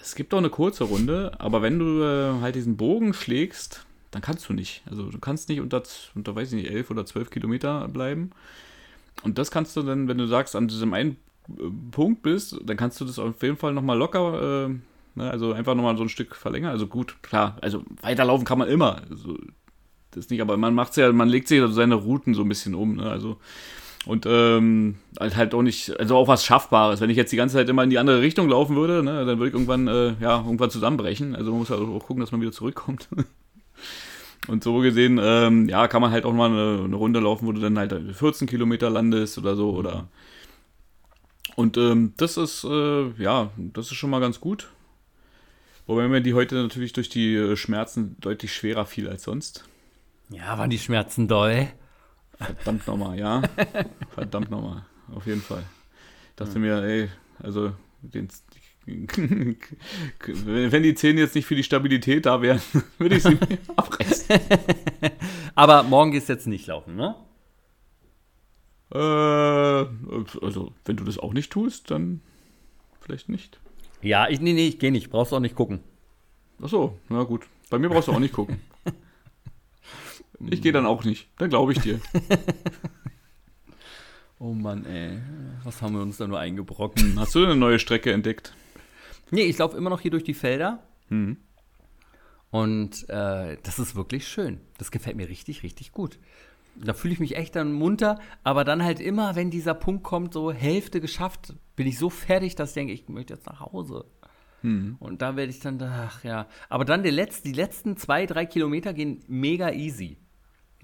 Es gibt auch eine kurze Runde, aber wenn du äh, halt diesen Bogen schlägst, dann kannst du nicht. Also du kannst nicht unter, unter, weiß ich nicht, 11 oder 12 Kilometer bleiben. Und das kannst du dann, wenn du sagst, an diesem einen äh, Punkt bist, dann kannst du das auf jeden Fall nochmal locker, äh, ne, also einfach nochmal so ein Stück verlängern. Also gut, klar, also weiterlaufen kann man immer. Also, das nicht, aber man macht's ja, man legt sich seine Routen so ein bisschen um, ne? Also und ähm, halt, halt auch nicht, also auch was Schaffbares. Wenn ich jetzt die ganze Zeit immer in die andere Richtung laufen würde, ne, dann würde ich irgendwann, äh, ja, irgendwann zusammenbrechen. Also man muss halt auch gucken, dass man wieder zurückkommt. Und so gesehen, ähm, ja, kann man halt auch mal eine, eine, Runde laufen, wo du dann halt 14 Kilometer landest oder so, oder. Und ähm, das ist, äh, ja, das ist schon mal ganz gut. Wobei mir die heute natürlich durch die äh, Schmerzen deutlich schwerer fiel als sonst. Ja, waren die Schmerzen doll? Verdammt nochmal, ja. Verdammt nochmal, auf jeden Fall. Ich dachte mir, ey, also den, wenn die Zähne jetzt nicht für die Stabilität da wären, würde ich sie abreißen. Aber morgen gehst du jetzt nicht laufen, ne? Äh, also, wenn du das auch nicht tust, dann vielleicht nicht. Ja, ich, nee, nee, ich gehe nicht. Brauchst du auch nicht gucken. Ach so, na gut. Bei mir brauchst du auch nicht gucken. Ich gehe dann auch nicht. Dann glaube ich dir. oh Mann, ey. Was haben wir uns da nur eingebrocken? Hast du eine neue Strecke entdeckt? Nee, ich laufe immer noch hier durch die Felder. Mhm. Und äh, das ist wirklich schön. Das gefällt mir richtig, richtig gut. Da fühle ich mich echt dann munter, aber dann halt immer, wenn dieser Punkt kommt, so Hälfte geschafft, bin ich so fertig, dass ich denke, ich möchte jetzt nach Hause. Mhm. Und da werde ich dann, ach ja. Aber dann die letzten, die letzten zwei, drei Kilometer gehen mega easy.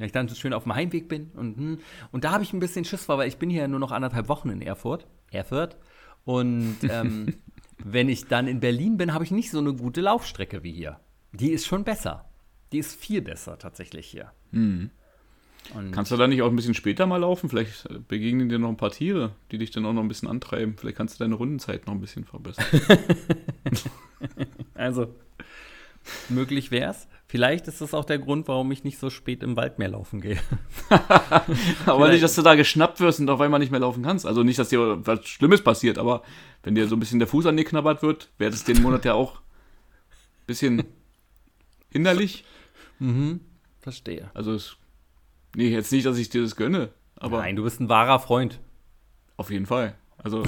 Wenn ich dann so schön auf dem Heimweg bin. Und, hm, und da habe ich ein bisschen Schiss vor, weil ich bin hier nur noch anderthalb Wochen in Erfurt. Erfurt. Und ähm, wenn ich dann in Berlin bin, habe ich nicht so eine gute Laufstrecke wie hier. Die ist schon besser. Die ist viel besser tatsächlich hier. Mhm. kannst du da nicht auch ein bisschen später mal laufen? Vielleicht begegnen dir noch ein paar Tiere, die dich dann auch noch ein bisschen antreiben. Vielleicht kannst du deine Rundenzeit noch ein bisschen verbessern. also, möglich wäre es. Vielleicht ist das auch der Grund, warum ich nicht so spät im Wald mehr laufen gehe. aber Vielleicht. nicht, dass du da geschnappt wirst und auf einmal nicht mehr laufen kannst. Also nicht, dass dir was Schlimmes passiert, aber wenn dir so ein bisschen der Fuß angeknabbert wird, wäre das den Monat ja auch ein bisschen hinderlich. Mhm, verstehe. Also, es, nee, jetzt nicht, dass ich dir das gönne, aber. Nein, du bist ein wahrer Freund. Auf jeden Fall. Also,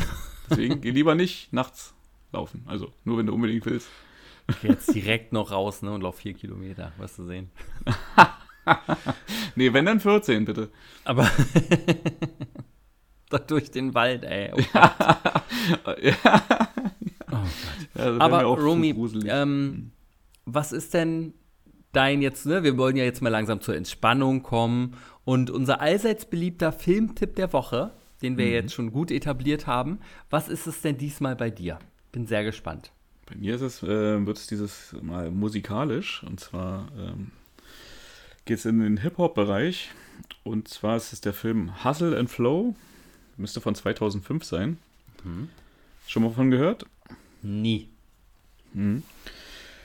deswegen geh lieber nicht nachts laufen. Also, nur wenn du unbedingt willst. Gehe jetzt direkt noch raus ne, und laufe vier Kilometer, was du sehen. nee, wenn dann 14, bitte. Aber durch den Wald, ey. Oh ja. ja. Oh ja, Aber Romy, ähm, was ist denn dein jetzt, ne? Wir wollen ja jetzt mal langsam zur Entspannung kommen. Und unser allseits beliebter Filmtipp der Woche, den wir mhm. jetzt schon gut etabliert haben, was ist es denn diesmal bei dir? Bin sehr gespannt. Bei mir ist es, äh, wird es dieses Mal musikalisch. Und zwar ähm, geht es in den Hip-Hop-Bereich. Und zwar ist es der Film Hustle and Flow. Müsste von 2005 sein. Mhm. Schon mal von gehört? Nie. Mhm.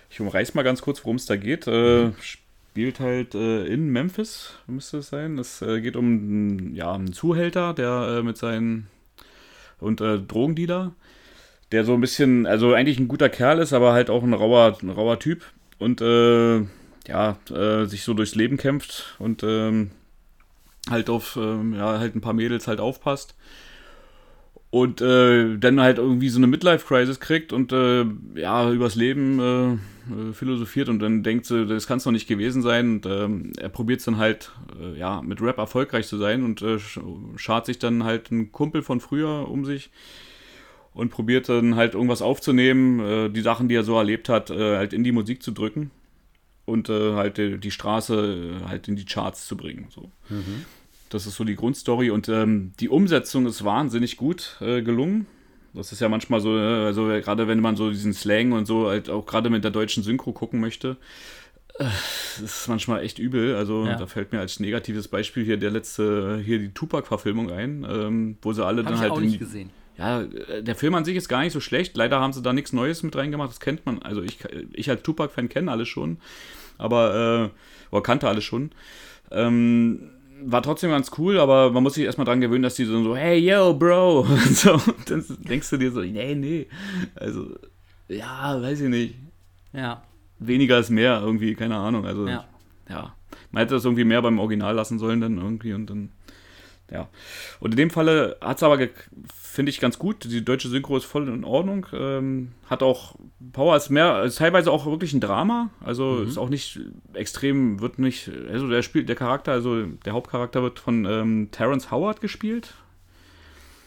Ich umreiß mal ganz kurz, worum es da geht. Äh, spielt halt äh, in Memphis, müsste es sein. Es äh, geht um ja, einen Zuhälter, der äh, mit seinen und äh, Drogendealer der so ein bisschen, also eigentlich ein guter Kerl ist, aber halt auch ein rauer, ein rauer Typ. Und äh, ja, äh, sich so durchs Leben kämpft und ähm, halt auf, ähm, ja, halt ein paar Mädels halt aufpasst. Und äh, dann halt irgendwie so eine Midlife-Crisis kriegt und äh, ja, übers Leben äh, äh, philosophiert und dann denkt sie, das kann es doch nicht gewesen sein. Und ähm, er probiert es dann halt, ja, mit Rap erfolgreich zu sein und schart sich dann halt einen Kumpel von früher um sich, und probiert dann halt irgendwas aufzunehmen, äh, die Sachen, die er so erlebt hat, äh, halt in die Musik zu drücken und äh, halt die, Straße äh, halt in die Charts zu bringen. So. Mhm. Das ist so die Grundstory und ähm, die Umsetzung ist wahnsinnig gut äh, gelungen. Das ist ja manchmal so, äh, also gerade wenn man so diesen Slang und so halt auch gerade mit der deutschen Synchro gucken möchte, Das ist manchmal echt übel. Also Ja. da fällt mir als negatives Beispiel hier der letzte, hier die Tupac-Verfilmung ein, ähm, wo sie alle Habe dann ich halt auch nicht gesehen. Ja, der Film an sich ist gar nicht so schlecht. Leider haben sie da nichts Neues mit reingemacht. Das kennt man. Also ich, ich als Tupac-Fan kenne alles schon. Aber, äh, oder kannte alles schon. Ähm, war trotzdem ganz cool, aber man muss sich erstmal dran gewöhnen, dass die so, so hey, yo, Bro. Und so, und dann denkst du dir so, nee, nee. Also, ja, weiß ich nicht. Ja, Weniger ist mehr irgendwie, keine Ahnung. Also, ja. ja, man hätte das irgendwie mehr beim Original lassen sollen dann irgendwie und dann, ja. Und in dem Falle hat es aber, finde ich, ganz gut. Die deutsche Synchro ist voll in Ordnung. Ähm, hat auch Power, ist mehr, ist teilweise auch wirklich ein Drama. Also ist auch nicht extrem, wird nicht, also der spielt, der Charakter, also der Hauptcharakter wird von ähm, Terrence Howard gespielt.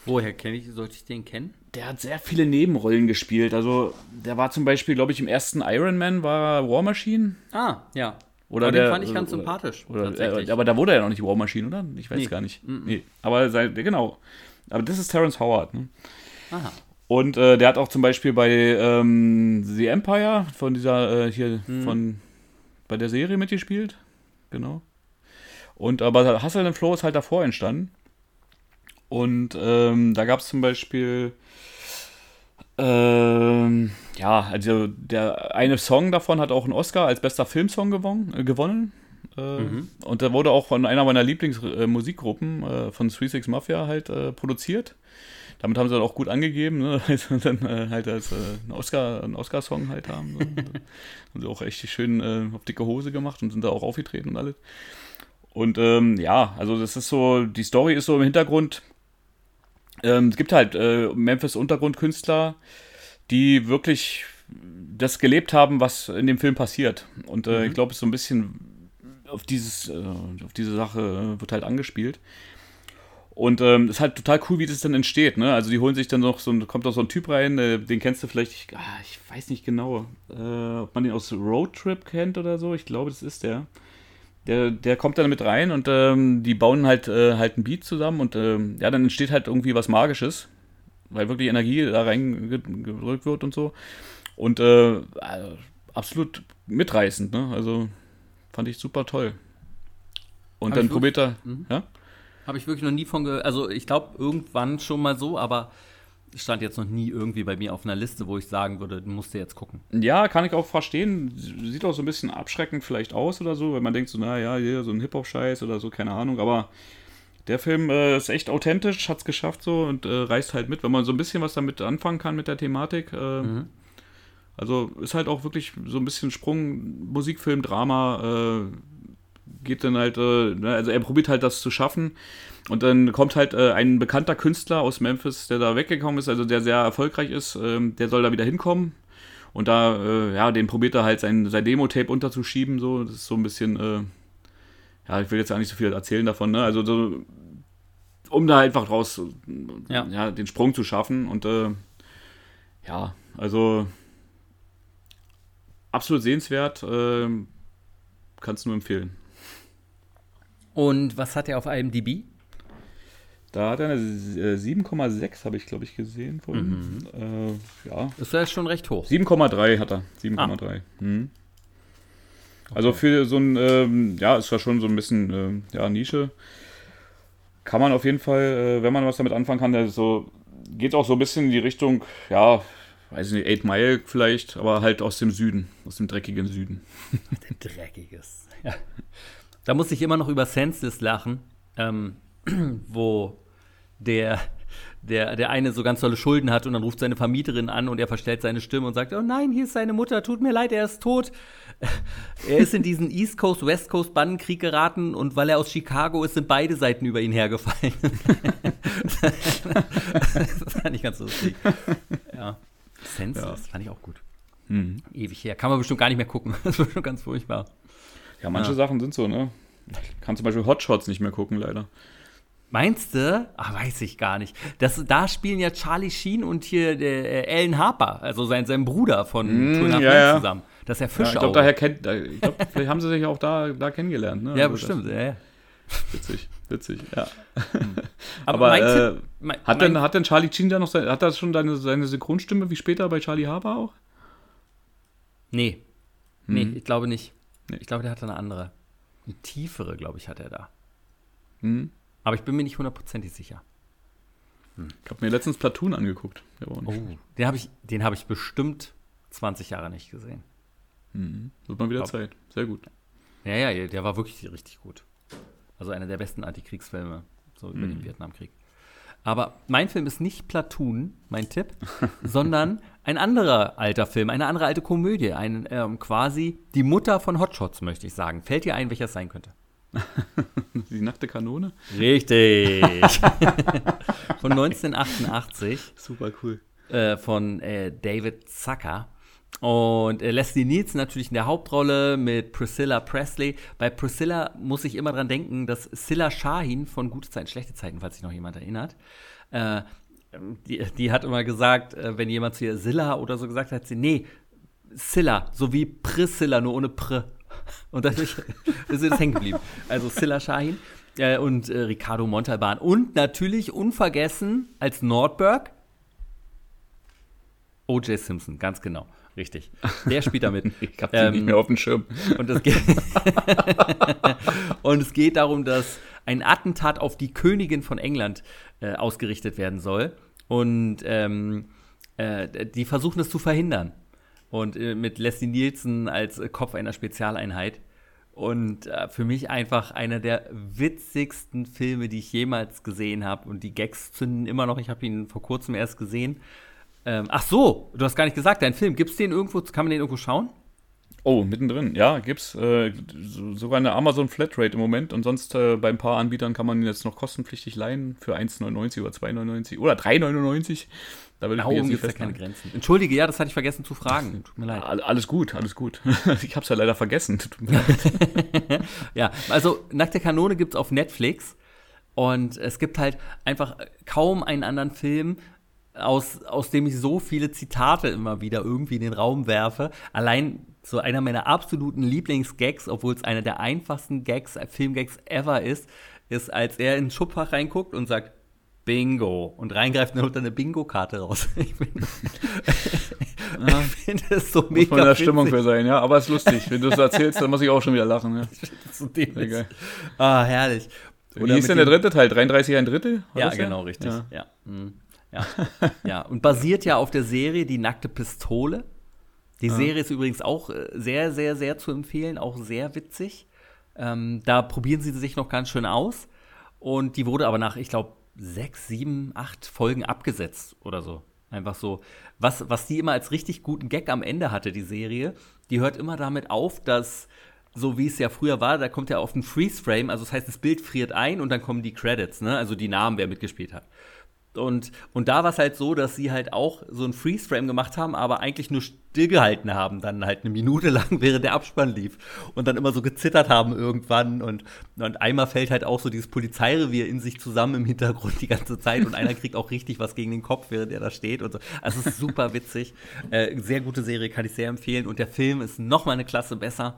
Woher kenne ich, sollte ich den kennen? Der hat sehr viele Nebenrollen gespielt. Also der war zum Beispiel, glaube ich, im ersten Iron Man war War Machine. Ah, ja. Oder Aber der, den fand ich ganz oder- sympathisch. Oder, tatsächlich. äh, aber da wurde er ja noch nicht War Machine, oder? Ich weiß Nee. gar nicht. Nee. Aber sei, genau. Aber das ist Terrence Howard. Ne? Aha. Und äh, der hat auch zum Beispiel bei ähm, The Empire von dieser äh, hier Mhm. von bei der Serie mitgespielt. Genau. Und aber Hustle and Flow ist halt davor entstanden. Und ähm, da gab es zum Beispiel ähm, ja, also der eine Song davon hat auch einen Oscar als bester Filmsong gewonnen. Äh, gewonnen. Äh, Und der wurde auch von einer meiner Lieblingsmusikgruppen äh, von Three Six Mafia halt äh, produziert. Damit haben sie dann auch gut angegeben, ne? Also dann äh, halt als äh, einen Oscar, einen Oscar-Song halt haben. So. haben sie auch echt schön äh, auf dicke Hose gemacht und sind da auch aufgetreten und alles. Und ähm, ja, also das ist so, die Story ist so im Hintergrund. Ähm, es gibt halt äh, Memphis Untergrundkünstler, die wirklich das gelebt haben, was in dem Film passiert. Und äh, ich glaube, es ist so ein bisschen auf dieses, äh, auf diese Sache äh, wird halt angespielt. Und ähm, ist halt total cool, wie das dann entsteht. Ne? Also die holen sich dann noch so, ein, kommt auch so ein Typ rein, äh, den kennst du vielleicht, ich, ah, ich weiß nicht genau, äh, ob man den aus Road Trip kennt oder so. Ich glaube, das ist der. Der, der kommt dann mit rein und ähm, die bauen halt, äh, halt ein Beat zusammen und ähm, ja, dann entsteht halt irgendwie was Magisches, weil wirklich Energie da reingedrückt wird und so. Und äh, also absolut mitreißend, ne? Also fand ich super toll. Und Hab dann probiert er, Mhm. ja? Habe ich wirklich noch nie von gehört. Also ich glaube irgendwann schon mal so, aber stand jetzt noch nie irgendwie bei mir auf einer Liste, wo ich sagen würde, du musst dir jetzt gucken. Ja, kann ich auch verstehen. Sieht auch so ein bisschen abschreckend vielleicht aus oder so, wenn man denkt so, naja, hier so ein Hip-Hop-Scheiß oder so, keine Ahnung. Aber der Film äh, ist echt authentisch, hat's geschafft so und äh, reißt halt mit, wenn man so ein bisschen was damit anfangen kann mit der Thematik. Äh, Also ist halt auch wirklich so ein bisschen Sprung, Musikfilm, Drama, äh, geht dann halt, äh, ne, also er probiert halt das zu schaffen. Und dann kommt halt äh, ein bekannter Künstler aus Memphis, der da weggekommen ist, also der sehr erfolgreich ist, ähm, der soll da wieder hinkommen. Und da, äh, ja, den probiert er halt sein, sein Demo-Tape unterzuschieben, so. Das ist so ein bisschen, äh, ja, ich will jetzt gar nicht so viel erzählen davon, ne? Also so, um da einfach draus, äh, Ja. ja, den Sprung zu schaffen. Und äh, ja, also absolut sehenswert, äh, kannst nur empfehlen. Und was hat er auf IMDb? Da hat er eine äh, 7,6, habe ich, glaube ich, gesehen vorhin. Äh, ja, Ist ja schon recht hoch. 7,3 hat er. 7,3. Mhm. Also für so ein, ähm, ja, ist ja schon so ein bisschen, ähm, ja, Nische. Kann man auf jeden Fall, äh, wenn man was damit anfangen kann, der ist so, geht auch so ein bisschen in die Richtung, ja, weiß ich nicht, 8 Mile vielleicht, aber halt aus dem Süden, aus dem dreckigen Süden. Dreckiges. Ja. Da muss ich immer noch über Senseless lachen, ähm, wo der, der, der eine so ganz tolle Schulden hat und dann ruft seine Vermieterin an und er verstellt seine Stimme und sagt, oh nein, hier ist seine Mutter, tut mir leid, er ist tot. Er ist in diesen East Coast, West Coast Bannenkrieg geraten und weil er aus Chicago ist, sind beide Seiten über ihn hergefallen. das fand ich ganz lustig. Ja. Senseless, fand ich auch gut. Mhm. Ewig her. Kann man bestimmt gar nicht mehr gucken. Das war schon ganz furchtbar. Ja, manche Ja. Sachen sind so, ne? Ich kann zum Beispiel Hotshots nicht mehr gucken, leider. Meinst du? Ach, weiß ich gar nicht. Das, da spielen ja Charlie Sheen und hier der äh, Alan Harper, also sein, sein Bruder von Mm, Two and ja, ja. zusammen. Das ist ja Ja, Fischauge. ich glaube, daher kennt, ich glaube, vielleicht haben sie sich auch da, da kennengelernt, ne? ja, Also das- bestimmt. Ja, ja. Witzig, witzig, ja. Aber, Aber, äh, mein, Hat denn, hat denn Charlie Sheen da noch sein, hat das schon seine, seine Synchronstimme wie später bei Charlie Harper auch? Nee. Nee, Hm. ich glaube nicht. Nee. Ich glaube, der hatte eine andere. Eine tiefere, glaube ich, hat er da. Hm. Aber ich bin mir nicht hundertprozentig sicher. Ich habe mir letztens Platoon angeguckt. Oh, den habe ich, hab ich bestimmt 20 Jahre nicht gesehen. Mhm. Wird mal wieder Zeit. Sehr gut. Ja, ja, der war wirklich richtig gut. Also einer der besten Antikriegsfilme, so über mhm. den Vietnamkrieg. Aber mein Film ist nicht Platoon, mein Tipp, sondern ein anderer alter Film, eine andere alte Komödie, ein, ähm, quasi die Mutter von Hotshots, möchte ich sagen. Fällt dir ein, welcher es sein könnte? Die nackte Kanone? Richtig. von 1988. Super cool. Äh, von äh, David Zucker. Und äh, Leslie Nielsen natürlich in der Hauptrolle mit Priscilla Presley. Bei Priscilla muss ich immer dran denken, dass Silla Shahin von Gute Zeiten, Schlechte Zeiten, falls sich noch jemand erinnert, äh, die, die, hat immer gesagt, äh, wenn jemand zu ihr Silla oder so gesagt hat, sie, nee, Silla, so wie Priscilla, nur ohne Pr. Und dadurch ist das hängen geblieben. Also Silla Shahin äh, und äh, Ricardo Montalban. Und natürlich unvergessen als Nordberg O.J. Simpson, ganz genau. Richtig. Der spielt damit. ich habe ähm, nicht mehr auf dem Schirm. Und es, geht und es geht darum, dass ein Attentat auf die Königin von England äh, ausgerichtet werden soll. Und ähm, äh, die versuchen es zu verhindern. Und äh, mit Leslie Nielsen als Kopf einer Spezialeinheit. Und äh, für mich einfach einer der witzigsten Filme, die ich jemals gesehen habe. Und die Gags zünden immer noch. Ich habe ihn vor kurzem erst gesehen. Ähm, ach so, du hast gar nicht gesagt, dein Film, gibt es den irgendwo, kann man den irgendwo schauen? Oh, mittendrin, ja, gibt's äh, sogar eine Amazon Flatrate im Moment und sonst äh, bei ein paar Anbietern kann man ihn jetzt noch kostenpflichtig leihen für 1,99 oder 2,99 oder 3,99. Da würde ich mir jetzt nicht ja keine Grenzen. Entschuldige, ja, das hatte ich vergessen zu fragen. Tut mir leid. Alles gut, alles gut. ich habe es ja leider vergessen. Tut mir leid. ja, also Nackte Kanone gibt es auf Netflix und es gibt halt einfach kaum einen anderen Film, aus, aus dem ich so viele Zitate immer wieder irgendwie in den Raum werfe. Allein so einer meiner absoluten Lieblingsgags, obwohl es einer der einfachsten Gags, Filmgags ever ist, ist, als er in den Schubfach reinguckt und sagt, Bingo. Und reingreift und holt dann eine Bingo-Karte raus. Ich finde ja, find das so mega. Muss man in der Stimmung für sein, ja. Aber es ist lustig. Wenn du es erzählst, dann muss ich auch schon wieder lachen. Ja. so geil. Ah, herrlich. Oder Wie hieß denn der dritte Teil? 33 ein Drittel? ja, genau, richtig. Ja. ja. Mhm. Ja. ja, und basiert ja auf der Serie Die nackte Pistole. Die ja. Serie ist übrigens auch äh, sehr, sehr, sehr zu empfehlen, auch sehr witzig. Ähm, da probieren sie sich noch ganz schön aus. Und die wurde aber nach, ich glaube, sechs, sieben, acht Folgen abgesetzt oder so. Einfach so. Was, was die immer als richtig guten Gag am Ende hatte, die Serie, die hört immer damit auf, dass, so wie es ja früher war, da kommt ja auf ein Freeze-Frame, also das heißt, das Bild friert ein und dann kommen die Credits, ne? Also die Namen, wer mitgespielt hat. Und, und da war es halt so, dass sie halt auch so ein Freeze-Frame gemacht haben, aber eigentlich nur stillgehalten haben, dann halt eine Minute lang, während der Abspann lief. Und dann immer so gezittert haben irgendwann. Und, und einmal fällt halt auch so dieses Polizeirevier in sich zusammen im Hintergrund die ganze Zeit. Und einer kriegt auch richtig was gegen den Kopf, während er da steht. Und so. Also es ist super witzig. Äh, sehr gute Serie, kann ich sehr empfehlen. Und der Film ist noch mal eine Klasse besser.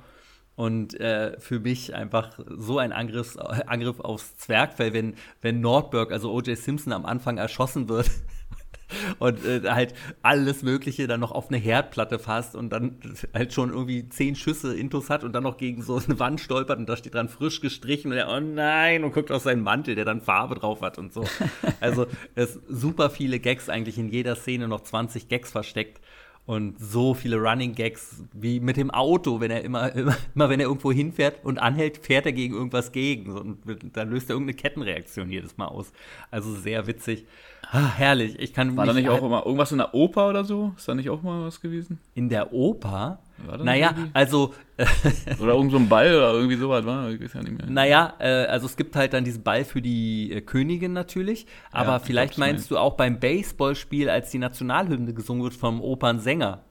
Und äh, für mich einfach so ein Angriff, Angriff aufs Zwergfell, wenn, wenn Nordberg, also O.J. Simpson, am Anfang erschossen wird und äh, halt alles Mögliche dann noch auf eine Herdplatte fasst und dann halt schon irgendwie zehn Schüsse Intus hat und dann noch gegen so eine Wand stolpert und da steht dran frisch gestrichen und er, oh nein, und guckt auf seinen Mantel, der dann Farbe drauf hat und so. Also es super viele Gags eigentlich in jeder Szene, noch 20 Gags versteckt und so viele Running Gags wie mit dem Auto, wenn er immer, immer, immer wenn er irgendwo hinfährt und anhält, fährt er gegen irgendwas gegen. Und dann löst er irgendeine Kettenreaktion jedes Mal aus. Also sehr witzig. Ah, herrlich. Ich kann War da nicht auch immer irgendwas in der Oper oder so? Ist da nicht auch mal was gewesen? In der Oper? Naja, irgendwie? also. oder irgend so ein Ball oder irgendwie sowas war, ich weiß ja nicht mehr. Naja, äh, also es gibt halt dann diesen Ball für die äh, Königin natürlich, aber ja, vielleicht meinst du auch beim Baseballspiel, als die Nationalhymne gesungen wird vom Opernsänger.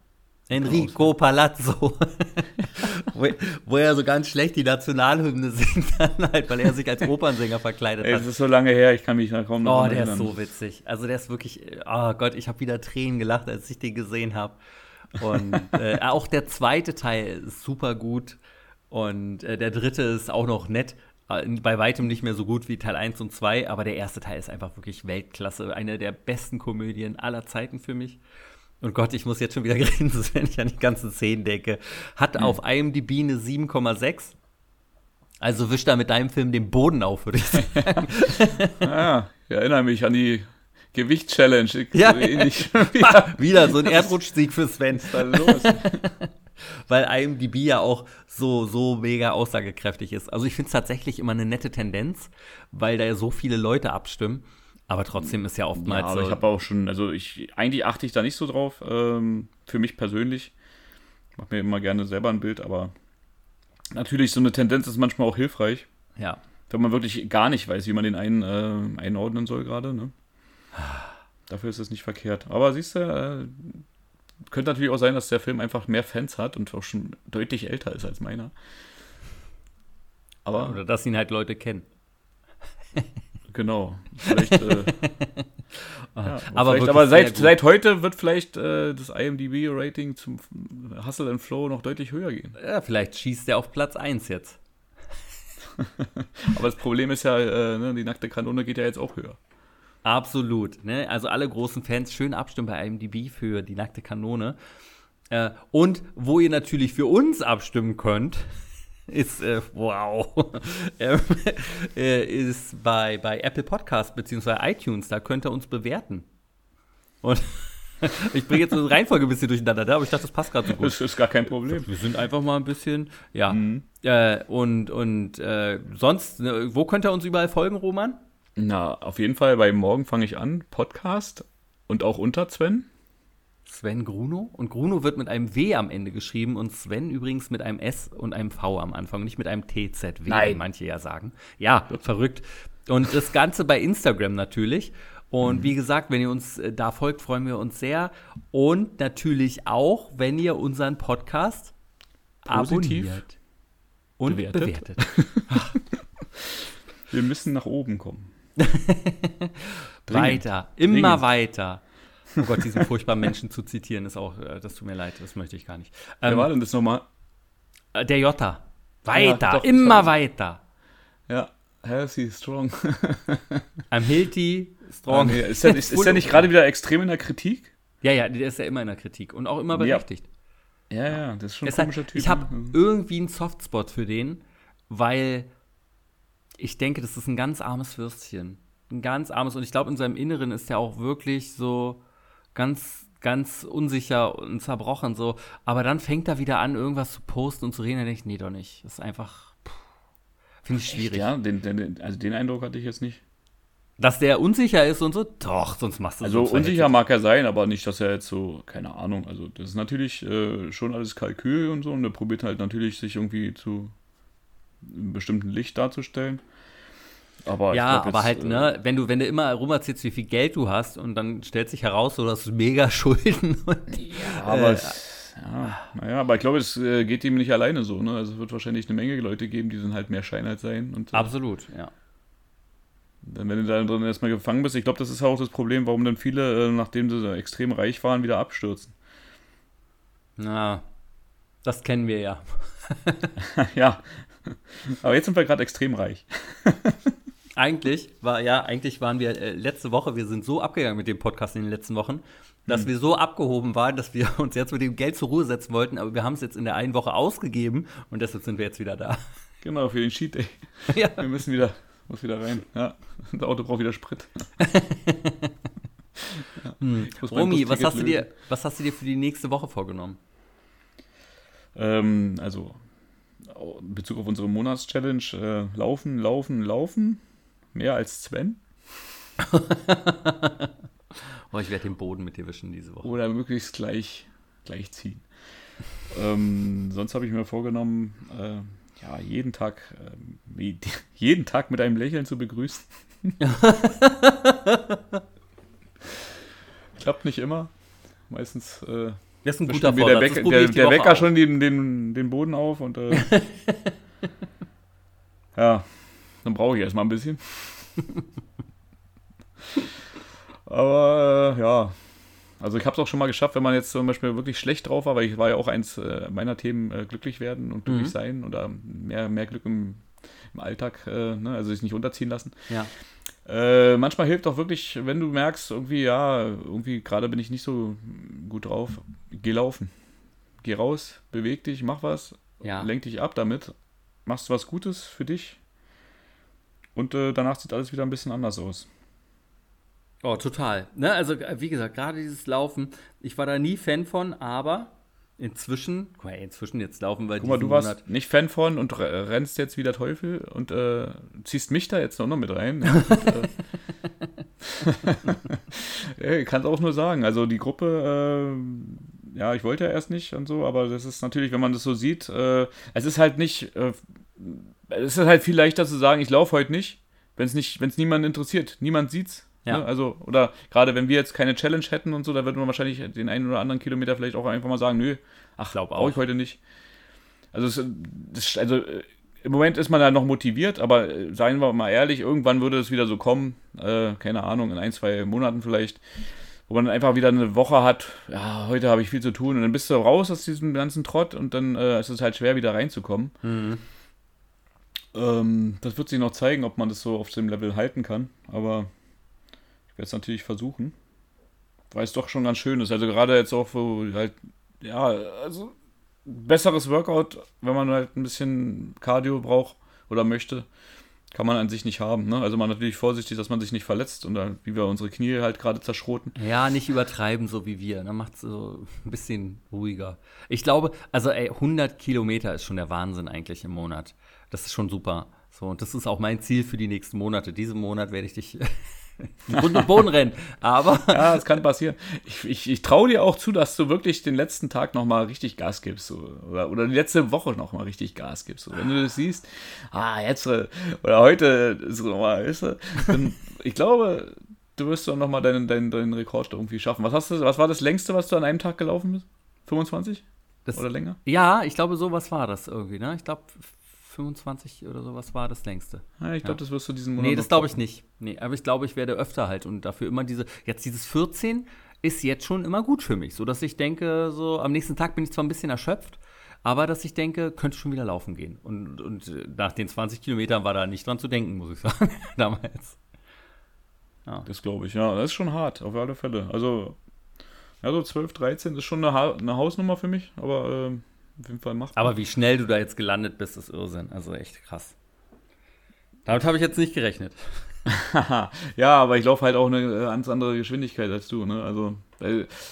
Enrico Palazzo. wo, wo, er so ganz schlecht die Nationalhymne singt, dann halt, weil er sich als Opernsänger verkleidet hat. Es ist so lange her, ich kann mich da kaum noch Oh, der erinnern. ist so witzig. Also der ist wirklich, oh Gott, ich habe wieder Tränen gelacht, als ich den gesehen habe. Und äh, auch der zweite Teil ist super gut. Und äh, der dritte ist auch noch nett. Äh, bei weitem nicht mehr so gut wie Teil 1 und 2, aber der erste Teil ist einfach wirklich Weltklasse. Eine der besten Komödien aller Zeiten für mich. Und Gott, ich muss jetzt schon wieder grinsen, wenn ich an die ganzen Szenen denke, hat Hm. auf IMDb eine 7,6. Also wisch da mit deinem Film den Boden auf, würde ich sagen. Ja, ich erinnere mich an die Gewicht-Challenge. Ja. Ja, Wieder so ein Erdrutschsieg für Sven. was ist da los? Weil IMDb ja auch so, so mega aussagekräftig ist. Also ich finde es tatsächlich immer eine nette Tendenz, weil da ja so viele Leute abstimmen. Aber trotzdem ist ja Ja, oftmals aber so. ich habe auch schon, also ich, eigentlich achte ich da nicht so drauf, ähm, für mich persönlich. Ich mache mir immer gerne selber ein Bild, aber natürlich so eine Tendenz ist manchmal auch hilfreich, ja. wenn man wirklich gar nicht weiß, wie man den einen äh, einordnen soll gerade, ne? Dafür ist es nicht verkehrt. Aber siehst du, äh, könnte natürlich auch sein, dass der Film einfach mehr Fans hat und auch schon deutlich älter ist als meiner. Aber Oder dass ihn halt Leute kennen. Genau. Vielleicht, äh, ja, aber wirklich aber seit, seit heute wird vielleicht äh, das IMDb-Rating zum Hustle and Flow noch deutlich höher gehen. Ja, vielleicht schießt er auf Platz 1 jetzt. Aber das Problem ist ja, äh, ne, die nackte Kanone geht ja jetzt auch höher. Absolut. Ne? Also alle großen Fans schön abstimmen bei IMDb für die nackte Kanone. Äh, und wo ihr natürlich für uns abstimmen könnt, ist, äh, wow, ähm, äh, ist bei, bei Apple Podcast bzw. iTunes. Da könnt ihr uns bewerten. Und ich bringe jetzt so eine Reihenfolge ein bisschen durcheinander, ne? aber ich dachte, das passt gerade so gut. Das ist gar kein Problem. Wir sind einfach mal ein bisschen, ja. Äh, und und äh, sonst, ne, wo könnt ihr uns überall folgen, Roman? Na, auf jeden Fall bei Morgen fange ich an, Podcast und auch unter Sven. Sven Gruno. Und Gruno wird mit einem W am Ende geschrieben und Sven übrigens mit einem S und einem V am Anfang, nicht mit einem TZW, Nein. wie manche ja sagen. Ja, verrückt. Und das Ganze bei Instagram natürlich. Und Mhm. wie gesagt, wenn ihr uns äh, da folgt, freuen wir uns sehr. Und natürlich auch, wenn ihr unseren Podcast Positiv abonniert und bewertet. bewertet. Wir müssen nach oben kommen. Weiter, immer weiter. Oh Gott, diesen furchtbaren Menschen zu zitieren, ist auch, äh, das tut mir leid, das möchte ich gar nicht. Wer Ähm, war denn das nochmal? Äh, Der Jota. Weiter, Ja, doch, immer weiter. Ja, healthy, strong. I'm healthy, Ah, strong. nee, ist, der, ist, ist der nicht gerade wieder extrem in der Kritik? Ja, ja, der ist ja immer in der Kritik und auch immer Ja. berechtigt. Ja, ja, das ist schon ein komischer Typ. ich habe ne? irgendwie einen Softspot für den, weil ich denke, das ist ein ganz armes Würstchen. Ein ganz armes und ich glaube, in seinem Inneren ist er auch wirklich so ganz, ganz unsicher und zerbrochen so. Aber dann fängt er wieder an, irgendwas zu posten und zu reden. Da denke ich, nee, doch nicht. Das ist einfach, finde ich schwierig. Ja, den, den, also den Eindruck hatte ich jetzt nicht. Dass der unsicher ist und so, doch, sonst machst du Also so unsicher mag er sein, aber nicht, dass er jetzt so, keine Ahnung, also das ist natürlich äh, schon alles Kalkül und so und er probiert halt natürlich sich irgendwie zu einem bestimmten Licht darzustellen. Aber Ja, aber jetzt, halt, äh, ne, wenn du, wenn du immer rumerzählst, wie viel Geld du hast und dann stellt sich heraus, so dass du mega Schulden und Ja, aber äh, es, ja, naja, aber ich glaube, es äh, geht ihm nicht alleine so, ne? Also es wird wahrscheinlich eine Menge Leute geben, die sind halt mehr Schein als sein. Und äh, absolut, ja. dann, wenn du da drin erstmal gefangen bist, ich glaube, das ist auch das Problem, warum dann viele, äh, nachdem sie extrem reich waren, wieder abstürzen. Na, das kennen wir ja. ja. Aber jetzt sind wir gerade extrem reich. Eigentlich war, ja, eigentlich waren wir äh, letzte Woche, wir sind so abgegangen mit dem Podcast in den letzten Wochen, Hm. dass wir so abgehoben waren, dass wir uns jetzt mit dem Geld zur Ruhe setzen wollten, aber wir haben es jetzt in der einen Woche ausgegeben und deshalb sind wir jetzt wieder da. Genau, für den Cheat Day. ja. Wir müssen wieder, muss wieder rein. Ja, das Auto braucht wieder Sprit. ja. Romy, was hast, du dir, was hast du dir für die nächste Woche vorgenommen? Ähm, also, in Bezug auf unsere Monatschallenge, äh, laufen, laufen, laufen. Mehr als Sven. Oh, ich werde den Boden mit dir wischen diese Woche. Oder möglichst gleich, gleich ziehen. ähm, sonst habe ich mir vorgenommen, äh, ja, jeden Tag, wie- jeden Tag mit einem Lächeln zu begrüßen. Klappt nicht immer. Meistens äh, Das ist ein guter mir der, Vorsatz. Der, die der Woche Wecker schon den, den, den Boden auf und äh, ja, dann brauche ich erstmal ein bisschen. Aber äh, ja, also ich habe es auch schon mal geschafft, wenn man jetzt zum Beispiel wirklich schlecht drauf war, weil ich war ja auch eins äh, meiner Themen, äh, glücklich werden und glücklich Mhm. sein oder mehr, mehr Glück im, im Alltag, äh, ne? also sich nicht unterziehen lassen. Ja. Äh, manchmal hilft auch wirklich, wenn du merkst, irgendwie, ja, irgendwie gerade bin ich nicht so gut drauf, geh laufen. Geh raus, beweg dich, mach was, Ja. lenk dich ab damit, machst was Gutes für dich und äh, danach sieht alles wieder ein bisschen anders aus. Oh, total. Ne? Also, äh, wie gesagt, gerade dieses Laufen, ich war da nie Fan von, aber inzwischen, guck mal, inzwischen jetzt laufen wir Guck mal, du warst Monat. nicht Fan von und re- rennst jetzt wie der Teufel und äh, ziehst mich da jetzt noch mit rein. Und, äh, kann auch nur sagen, also die Gruppe, äh, ja, ich wollte ja erst nicht und so, aber das ist natürlich, wenn man das so sieht, äh, es ist halt nicht, äh, es ist halt viel leichter zu sagen, ich laufe heute nicht, wenn es nicht, wenn es niemanden interessiert, niemand sieht's. Ja. Ne? Also, oder gerade wenn wir jetzt keine Challenge hätten und so, da würde man wahrscheinlich den einen oder anderen Kilometer vielleicht auch einfach mal sagen, nö, ach, Glaub brauche ich heute nicht. Also, es, das, also äh, im Moment ist man da noch motiviert, aber äh, seien wir mal ehrlich, irgendwann würde es wieder so kommen, äh, keine Ahnung, in ein, zwei Monaten vielleicht, wo man einfach wieder eine Woche hat, ja, heute habe ich viel zu tun und dann bist du raus aus diesem ganzen Trott und dann äh, ist es halt schwer, wieder reinzukommen. Mhm. Ähm, das wird sich noch zeigen, ob man das so auf dem Level halten kann, aber ich werde es natürlich versuchen, weil es doch schon ganz schön ist. Also gerade jetzt auch, wo halt, ja, also besseres Workout, wenn man halt ein bisschen Cardio braucht oder möchte, kann man an sich nicht haben. Ne? Also man natürlich vorsichtig, dass man sich nicht verletzt und dann, wie wir unsere Knie halt gerade zerschroten. Ja, nicht übertreiben, so wie wir. Dann macht so ein bisschen ruhiger. Ich glaube, also ey, 100 Kilometer ist schon der Wahnsinn eigentlich im Monat. Das ist schon super. So, und das ist auch mein Ziel für die nächsten Monate. Diesen Monat werde ich dich Grund und Boden rennen. Aber Ja, das kann passieren. Ich, ich, ich traue dir auch zu, dass du wirklich den letzten Tag nochmal richtig Gas gibst. Oder, oder die letzte Woche nochmal richtig Gas gibst. So. Wenn du das siehst, ah, jetzt äh, oder heute ist es nochmal, weißt du, dann, ich glaube, du wirst dann nochmal deinen, deinen, deinen Rekord irgendwie schaffen. Was, hast du, was war das längste, was du an einem Tag gelaufen bist? 25? das, Oder länger? ja, ich glaube, sowas war das irgendwie. Ne? Ich glaube, 25 oder sowas war das längste. Ja, ich glaube, das wirst du diesen Monat Nee, das glaube ich nicht. Nee, aber ich glaube, ich werde öfter halt und dafür immer diese, jetzt dieses 14 ist jetzt schon immer gut für mich, so dass ich denke, so am nächsten Tag bin ich zwar ein bisschen erschöpft, aber dass ich denke, könnte schon wieder laufen gehen. Und, und äh, nach den 20 Kilometern war da nicht dran zu denken, muss ich sagen, damals. Das glaube ich, ja. Das ist schon hart, auf alle Fälle. Also, ja, so 12, 13 ist schon eine, ha eine Hausnummer für mich, aber ähm, auf jeden Fall macht Aber wie schnell du da jetzt gelandet bist, ist Irrsinn. Also echt krass. Damit habe ich jetzt nicht gerechnet. ja, aber ich laufe halt auch eine äh, ganz andere Geschwindigkeit als du, ne? Also,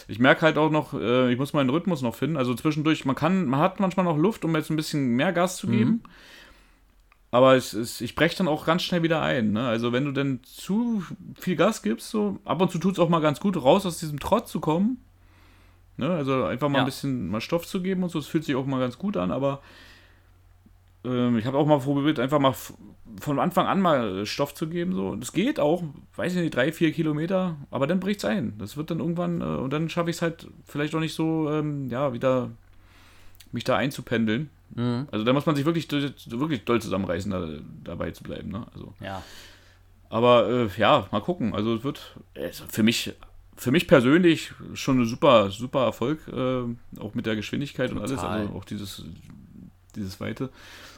ich merke halt auch noch, äh, ich muss meinen Rhythmus noch finden. Also zwischendurch, man kann, man hat manchmal noch Luft, um jetzt ein bisschen mehr Gas zu geben. Aber es ist, ich breche dann auch ganz schnell wieder ein. Ne? Also wenn du dann zu viel Gas gibst, so ab und zu tut es auch mal ganz gut, raus aus diesem Trott zu kommen. Ne? Also einfach mal Ja. ein bisschen mal Stoff zu geben und so. Es fühlt sich auch mal ganz gut an, aber ähm, ich habe auch mal probiert, einfach mal von Anfang an mal Stoff zu geben. So. Das geht auch, weiß ich nicht, drei, vier Kilometer, aber dann bricht es ein. Das wird dann irgendwann, äh, und dann schaffe ich es halt vielleicht auch nicht so, ähm, ja, wieder mich da einzupendeln. Mhm. Also da muss man sich wirklich, wirklich doll zusammenreißen, da, dabei zu bleiben. Ne? Also, Ja. aber äh, ja, mal gucken. Also es wird also für mich, für mich persönlich schon ein super, super Erfolg, äh, auch mit der Geschwindigkeit und alles, Total. also auch dieses, dieses Weite.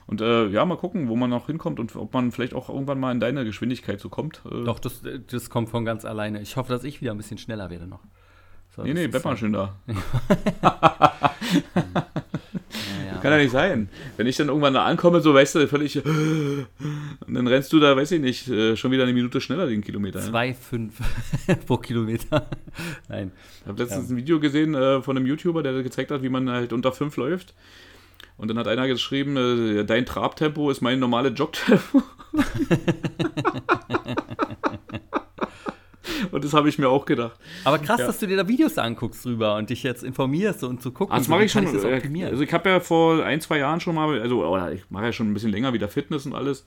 Und äh, ja, mal gucken, wo man noch hinkommt und ob man vielleicht auch irgendwann mal in deine Geschwindigkeit so kommt. Äh, Doch, das, das kommt von ganz alleine. Ich hoffe, dass ich wieder ein bisschen schneller werde noch. So, Nee, das nee, bleib mal schön da. Ja, Kann ja nicht sein. Wenn ich dann irgendwann da ankomme, so weißt du, völlig. Und dann rennst du da, weiß ich nicht, äh, schon wieder eine Minute schneller den Kilometer. ne? 2,5 pro Kilometer. Nein. Ich habe letztens ein Video gesehen äh, von einem YouTuber, der gezeigt hat, wie man halt unter 5 läuft. Und dann hat einer geschrieben, äh, dein Trabtempo ist mein normales Jogtempo. und das habe ich mir auch gedacht. Aber krass, Ja. dass du dir da Videos anguckst drüber und dich jetzt informierst und zu gucken. Ah, das mache ich schon. das äh? Also ich habe ja vor ein, zwei Jahren schon mal, also oder ich mache ja schon ein bisschen länger wieder Fitness und alles.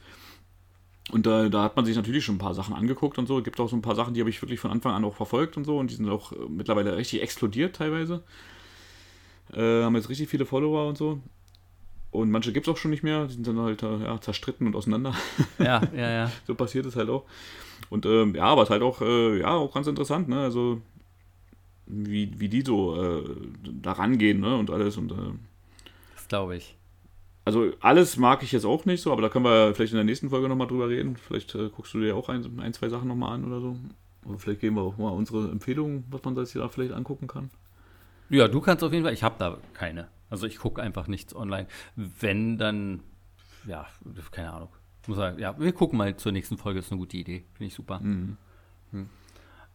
Und da, da hat man sich natürlich schon ein paar Sachen angeguckt und so. Es gibt auch so ein paar Sachen, die habe ich wirklich von Anfang an auch verfolgt und so. Und die sind auch äh, mittlerweile richtig explodiert teilweise. Äh, haben jetzt richtig viele Follower und so. Und manche gibt es auch schon nicht mehr. Die sind dann halt äh, ja, zerstritten und auseinander. ja, ja, ja. so passiert es halt auch. Und ähm, ja, aber es ist halt auch, äh, ja, auch ganz interessant, ne? Also wie, wie die so äh, da rangehen, ne? Und alles. Und äh, Das glaube ich. also alles mag ich jetzt auch nicht so, aber da können wir vielleicht in der nächsten Folge nochmal drüber reden. Vielleicht äh, guckst du dir auch ein, ein zwei Sachen nochmal an oder so. Oder vielleicht geben wir auch mal unsere Empfehlungen, was man sich da vielleicht angucken kann. Ja, du kannst auf jeden Fall. Ich habe da keine. Also ich gucke einfach nichts online. Wenn, dann, ja, keine Ahnung. Muss sagen, ja, wir gucken mal zur nächsten Folge. Ist eine gute Idee. Finde ich super. Mhm. Hm.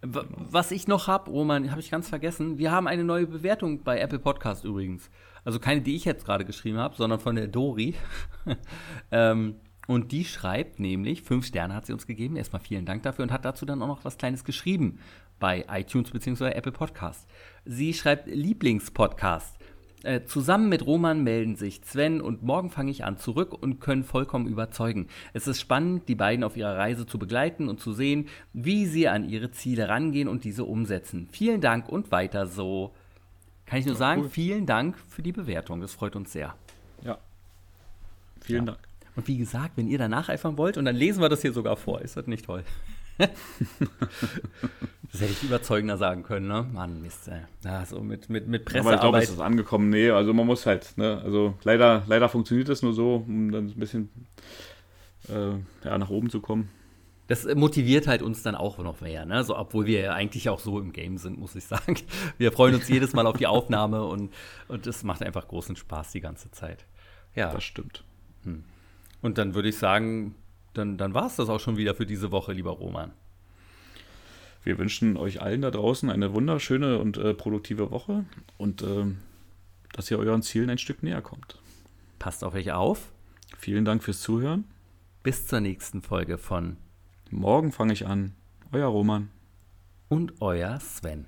Was ich noch habe, Roman, habe ich ganz vergessen. Wir haben eine neue Bewertung bei Apple Podcast übrigens. Also keine, die ich jetzt gerade geschrieben habe, sondern von der Dori. ähm, und die schreibt nämlich, fünf Sterne hat sie uns gegeben, erstmal vielen Dank dafür und hat dazu dann auch noch was Kleines geschrieben bei iTunes bzw. Apple Podcast. Sie schreibt Lieblingspodcast. Äh, zusammen mit Roman melden sich Sven und morgen fange ich an zurück und können vollkommen überzeugen. Es ist spannend, die beiden auf ihrer Reise zu begleiten und zu sehen, wie sie an ihre Ziele rangehen und diese umsetzen. Vielen Dank und weiter so. Kann ich nur ja, sagen, cool. vielen Dank für die Bewertung. Das freut uns sehr. Ja. Vielen ja. Dank. Und wie gesagt, wenn ihr da nacheifern wollt, und dann lesen wir das hier sogar vor, ist das nicht toll? das hätte ich überzeugender sagen können, ne? Mann, Mist, ey. Ja, so mit, mit, mit Pressearbeit. Aber ich glaube, es ist angekommen. Nee, also man muss halt, ne? Also leider, leider funktioniert das nur so, um dann ein bisschen äh, ja, nach oben zu kommen. Das motiviert halt uns dann auch noch mehr, ne? So, obwohl wir ja eigentlich auch so im Game sind, muss ich sagen. Wir freuen uns jedes Mal auf die Aufnahme und, und es macht einfach großen Spaß die ganze Zeit. Ja. Das stimmt. Hm. Und dann würde ich sagen, dann, dann war es das auch schon wieder für diese Woche, lieber Roman. Wir wünschen euch allen da draußen eine wunderschöne und äh, produktive Woche und äh, dass ihr euren Zielen ein Stück näher kommt. Passt auf euch auf. Vielen Dank fürs Zuhören. Bis zur nächsten Folge von Morgen fange ich an. Euer Roman. Und euer Sven.